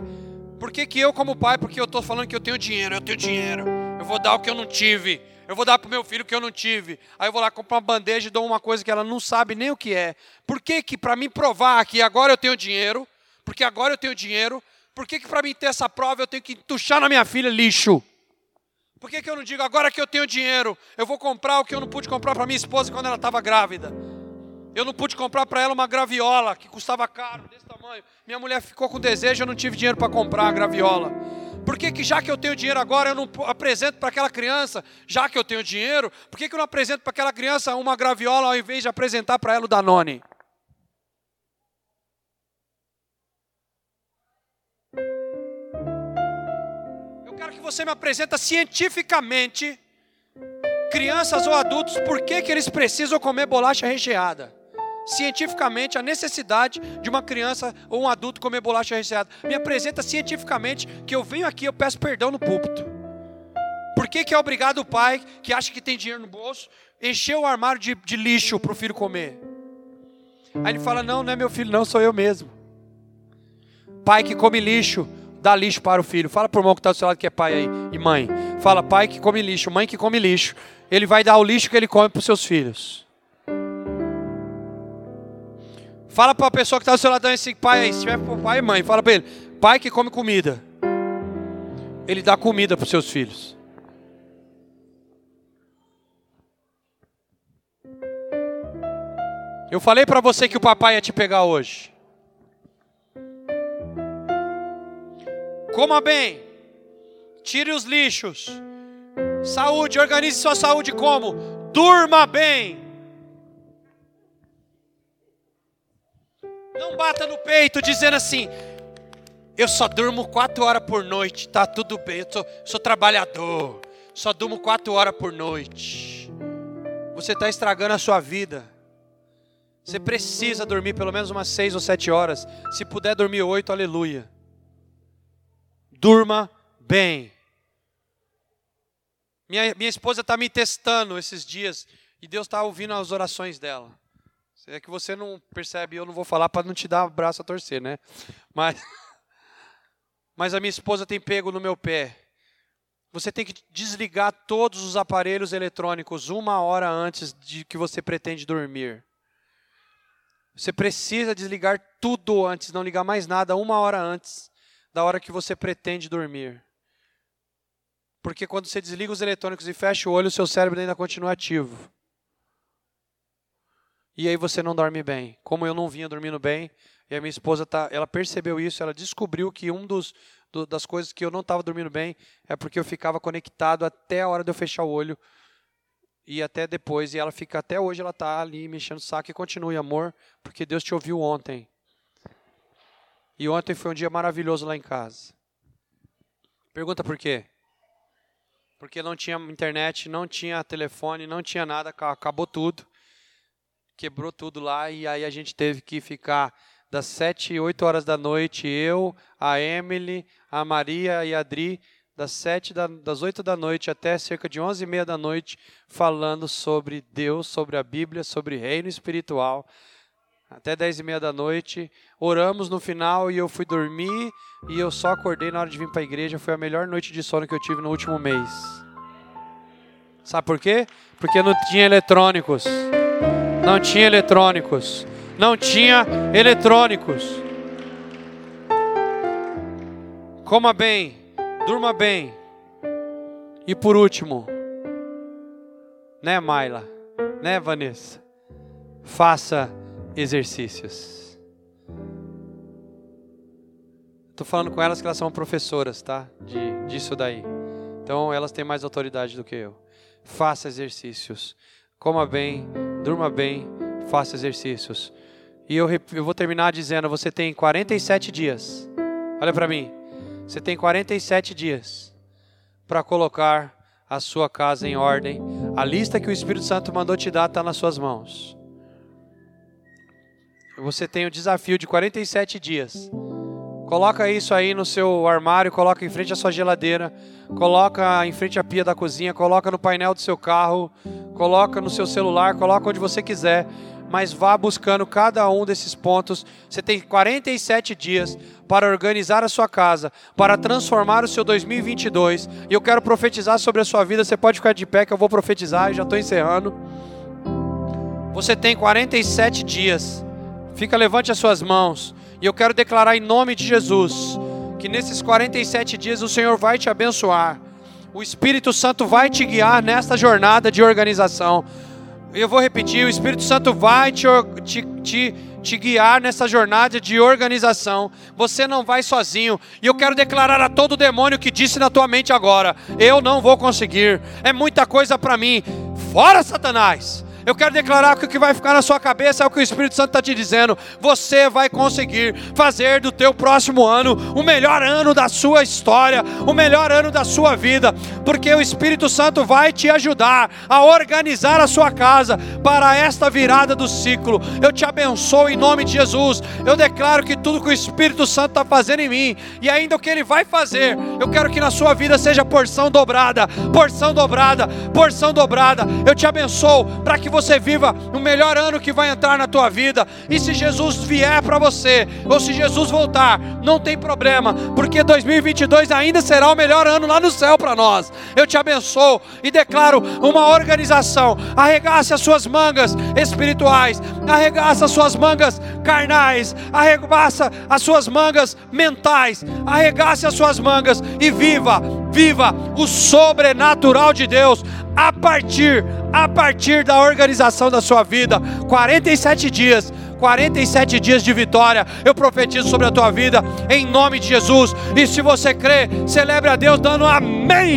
por que, que eu, como pai, porque eu estou falando que eu tenho dinheiro, eu tenho dinheiro, eu vou dar o que eu não tive, eu vou dar para o meu filho o que eu não tive. Aí eu vou lá comprar uma bandeja e dou uma coisa que ela não sabe nem o que é. Por que que para mim provar que agora eu tenho dinheiro, porque agora eu tenho dinheiro, por que que para mim ter essa prova eu tenho que entuchar na minha filha lixo? Por que que eu não digo agora que eu tenho dinheiro, eu vou comprar o que eu não pude comprar para minha esposa quando ela estava grávida? Eu não pude comprar para ela uma graviola que custava caro, desse Minha mulher ficou com desejo, eu não tive dinheiro para comprar a graviola. Por que, que já que eu tenho dinheiro agora, eu não apresento para aquela criança, já que eu tenho dinheiro, por que, que eu não apresento para aquela criança uma graviola ao invés de apresentar para ela o Danone? Eu quero que você me apresenta cientificamente, crianças ou adultos, por que, que eles precisam comer bolacha recheada cientificamente a necessidade de uma criança ou um adulto comer bolacha recheada. Me apresenta cientificamente que eu venho aqui, eu peço perdão no púlpito. Por que, que é obrigado o pai que acha que tem dinheiro no bolso encher o armário de, de lixo para o filho comer? Aí ele fala: Não, não é meu filho, não, sou eu mesmo. Pai que come lixo, dá lixo para o filho. Fala para o irmão que está do seu lado que é pai aí e mãe. Fala, pai que come lixo, mãe que come lixo. Ele vai dar o lixo que ele come para os seus filhos. Fala para a pessoa que está do seu lado, esse pai aí, se tiver pai e mãe, fala para ele, pai que come comida. Ele dá comida para os seus filhos. Eu falei para você que o papai ia te pegar hoje. Coma bem. Tire os lixos. Saúde, organize sua saúde como? Durma bem. Não bata no peito dizendo assim: Eu só durmo quatro horas por noite, tá tudo bem. Eu sou, sou trabalhador, só durmo quatro horas por noite. Você está estragando a sua vida. Você precisa dormir pelo menos umas seis ou sete horas. Se puder dormir oito, aleluia. Durma bem. Minha, minha esposa está me testando esses dias e Deus está ouvindo as orações dela. É que você não percebe, eu não vou falar para não te dar braço a torcer, né? Mas, mas a minha esposa tem pego no meu pé. Você tem que desligar todos os aparelhos eletrônicos uma hora antes de que você pretende dormir. Você precisa desligar tudo antes, não ligar mais nada uma hora antes da hora que você pretende dormir. Porque quando você desliga os eletrônicos e fecha o olho, o seu cérebro ainda continua ativo. E aí você não dorme bem. Como eu não vinha dormindo bem, e a minha esposa tá, ela percebeu isso, ela descobriu que um dos do, das coisas que eu não estava dormindo bem é porque eu ficava conectado até a hora de eu fechar o olho e até depois. E ela fica até hoje, ela está ali mexendo o saco e continue, amor, porque Deus te ouviu ontem. E ontem foi um dia maravilhoso lá em casa. Pergunta por quê? Porque não tinha internet, não tinha telefone, não tinha nada, acabou tudo quebrou tudo lá e aí a gente teve que ficar das 7, 8 horas da noite, eu, a Emily, a Maria e a Adri, das 7 da, das 8 da noite até cerca de 11 e meia da noite, falando sobre Deus, sobre a Bíblia, sobre reino espiritual, até 10 e meia da noite. Oramos no final e eu fui dormir e eu só acordei na hora de vir para a igreja. Foi a melhor noite de sono que eu tive no último mês. Sabe por quê? Porque não tinha eletrônicos. Não tinha eletrônicos. Não tinha eletrônicos. Coma bem, durma bem. E por último, né, Maila? Né, Vanessa? Faça exercícios. Estou falando com elas que elas são professoras, tá? De, disso daí. Então elas têm mais autoridade do que eu. Faça exercícios. Coma bem, durma bem, faça exercícios. E eu, eu vou terminar dizendo: você tem 47 dias. Olha para mim. Você tem 47 dias para colocar a sua casa em ordem. A lista que o Espírito Santo mandou te dar está nas suas mãos. Você tem o desafio de 47 dias. Coloca isso aí no seu armário, coloca em frente à sua geladeira, coloca em frente à pia da cozinha, coloca no painel do seu carro, coloca no seu celular, coloca onde você quiser, mas vá buscando cada um desses pontos. Você tem 47 dias para organizar a sua casa, para transformar o seu 2022. E eu quero profetizar sobre a sua vida. Você pode ficar de pé que eu vou profetizar, eu já estou encerrando. Você tem 47 dias. Fica levante as suas mãos. E eu quero declarar em nome de Jesus que nesses 47 dias o Senhor vai te abençoar. O Espírito Santo vai te guiar nesta jornada de organização. Eu vou repetir: o Espírito Santo vai te, te, te, te guiar nessa jornada de organização. Você não vai sozinho. E eu quero declarar a todo demônio que disse na tua mente agora: Eu não vou conseguir. É muita coisa para mim. Fora Satanás. Eu quero declarar que o que vai ficar na sua cabeça é o que o Espírito Santo está te dizendo. Você vai conseguir fazer do teu próximo ano o melhor ano da sua história, o melhor ano da sua vida, porque o Espírito Santo vai te ajudar a organizar a sua casa para esta virada do ciclo. Eu te abençoo em nome de Jesus. Eu declaro que tudo que o Espírito Santo está fazendo em mim e ainda o que ele vai fazer, eu quero que na sua vida seja porção dobrada, porção dobrada, porção dobrada. Eu te abençoo para que você viva o melhor ano que vai entrar na tua vida. E se Jesus vier para você, ou se Jesus voltar, não tem problema, porque 2022 ainda será o melhor ano lá no céu para nós. Eu te abençoo e declaro uma organização. Arregace as suas mangas espirituais, arregace as suas mangas carnais, arregaça as suas mangas mentais, arregace as suas mangas e viva, viva o sobrenatural de Deus a partir, a partir da organização da sua vida. 47 dias. 47 dias de vitória, eu profetizo sobre a tua vida, em nome de Jesus. E se você crê, celebre a Deus dando amém.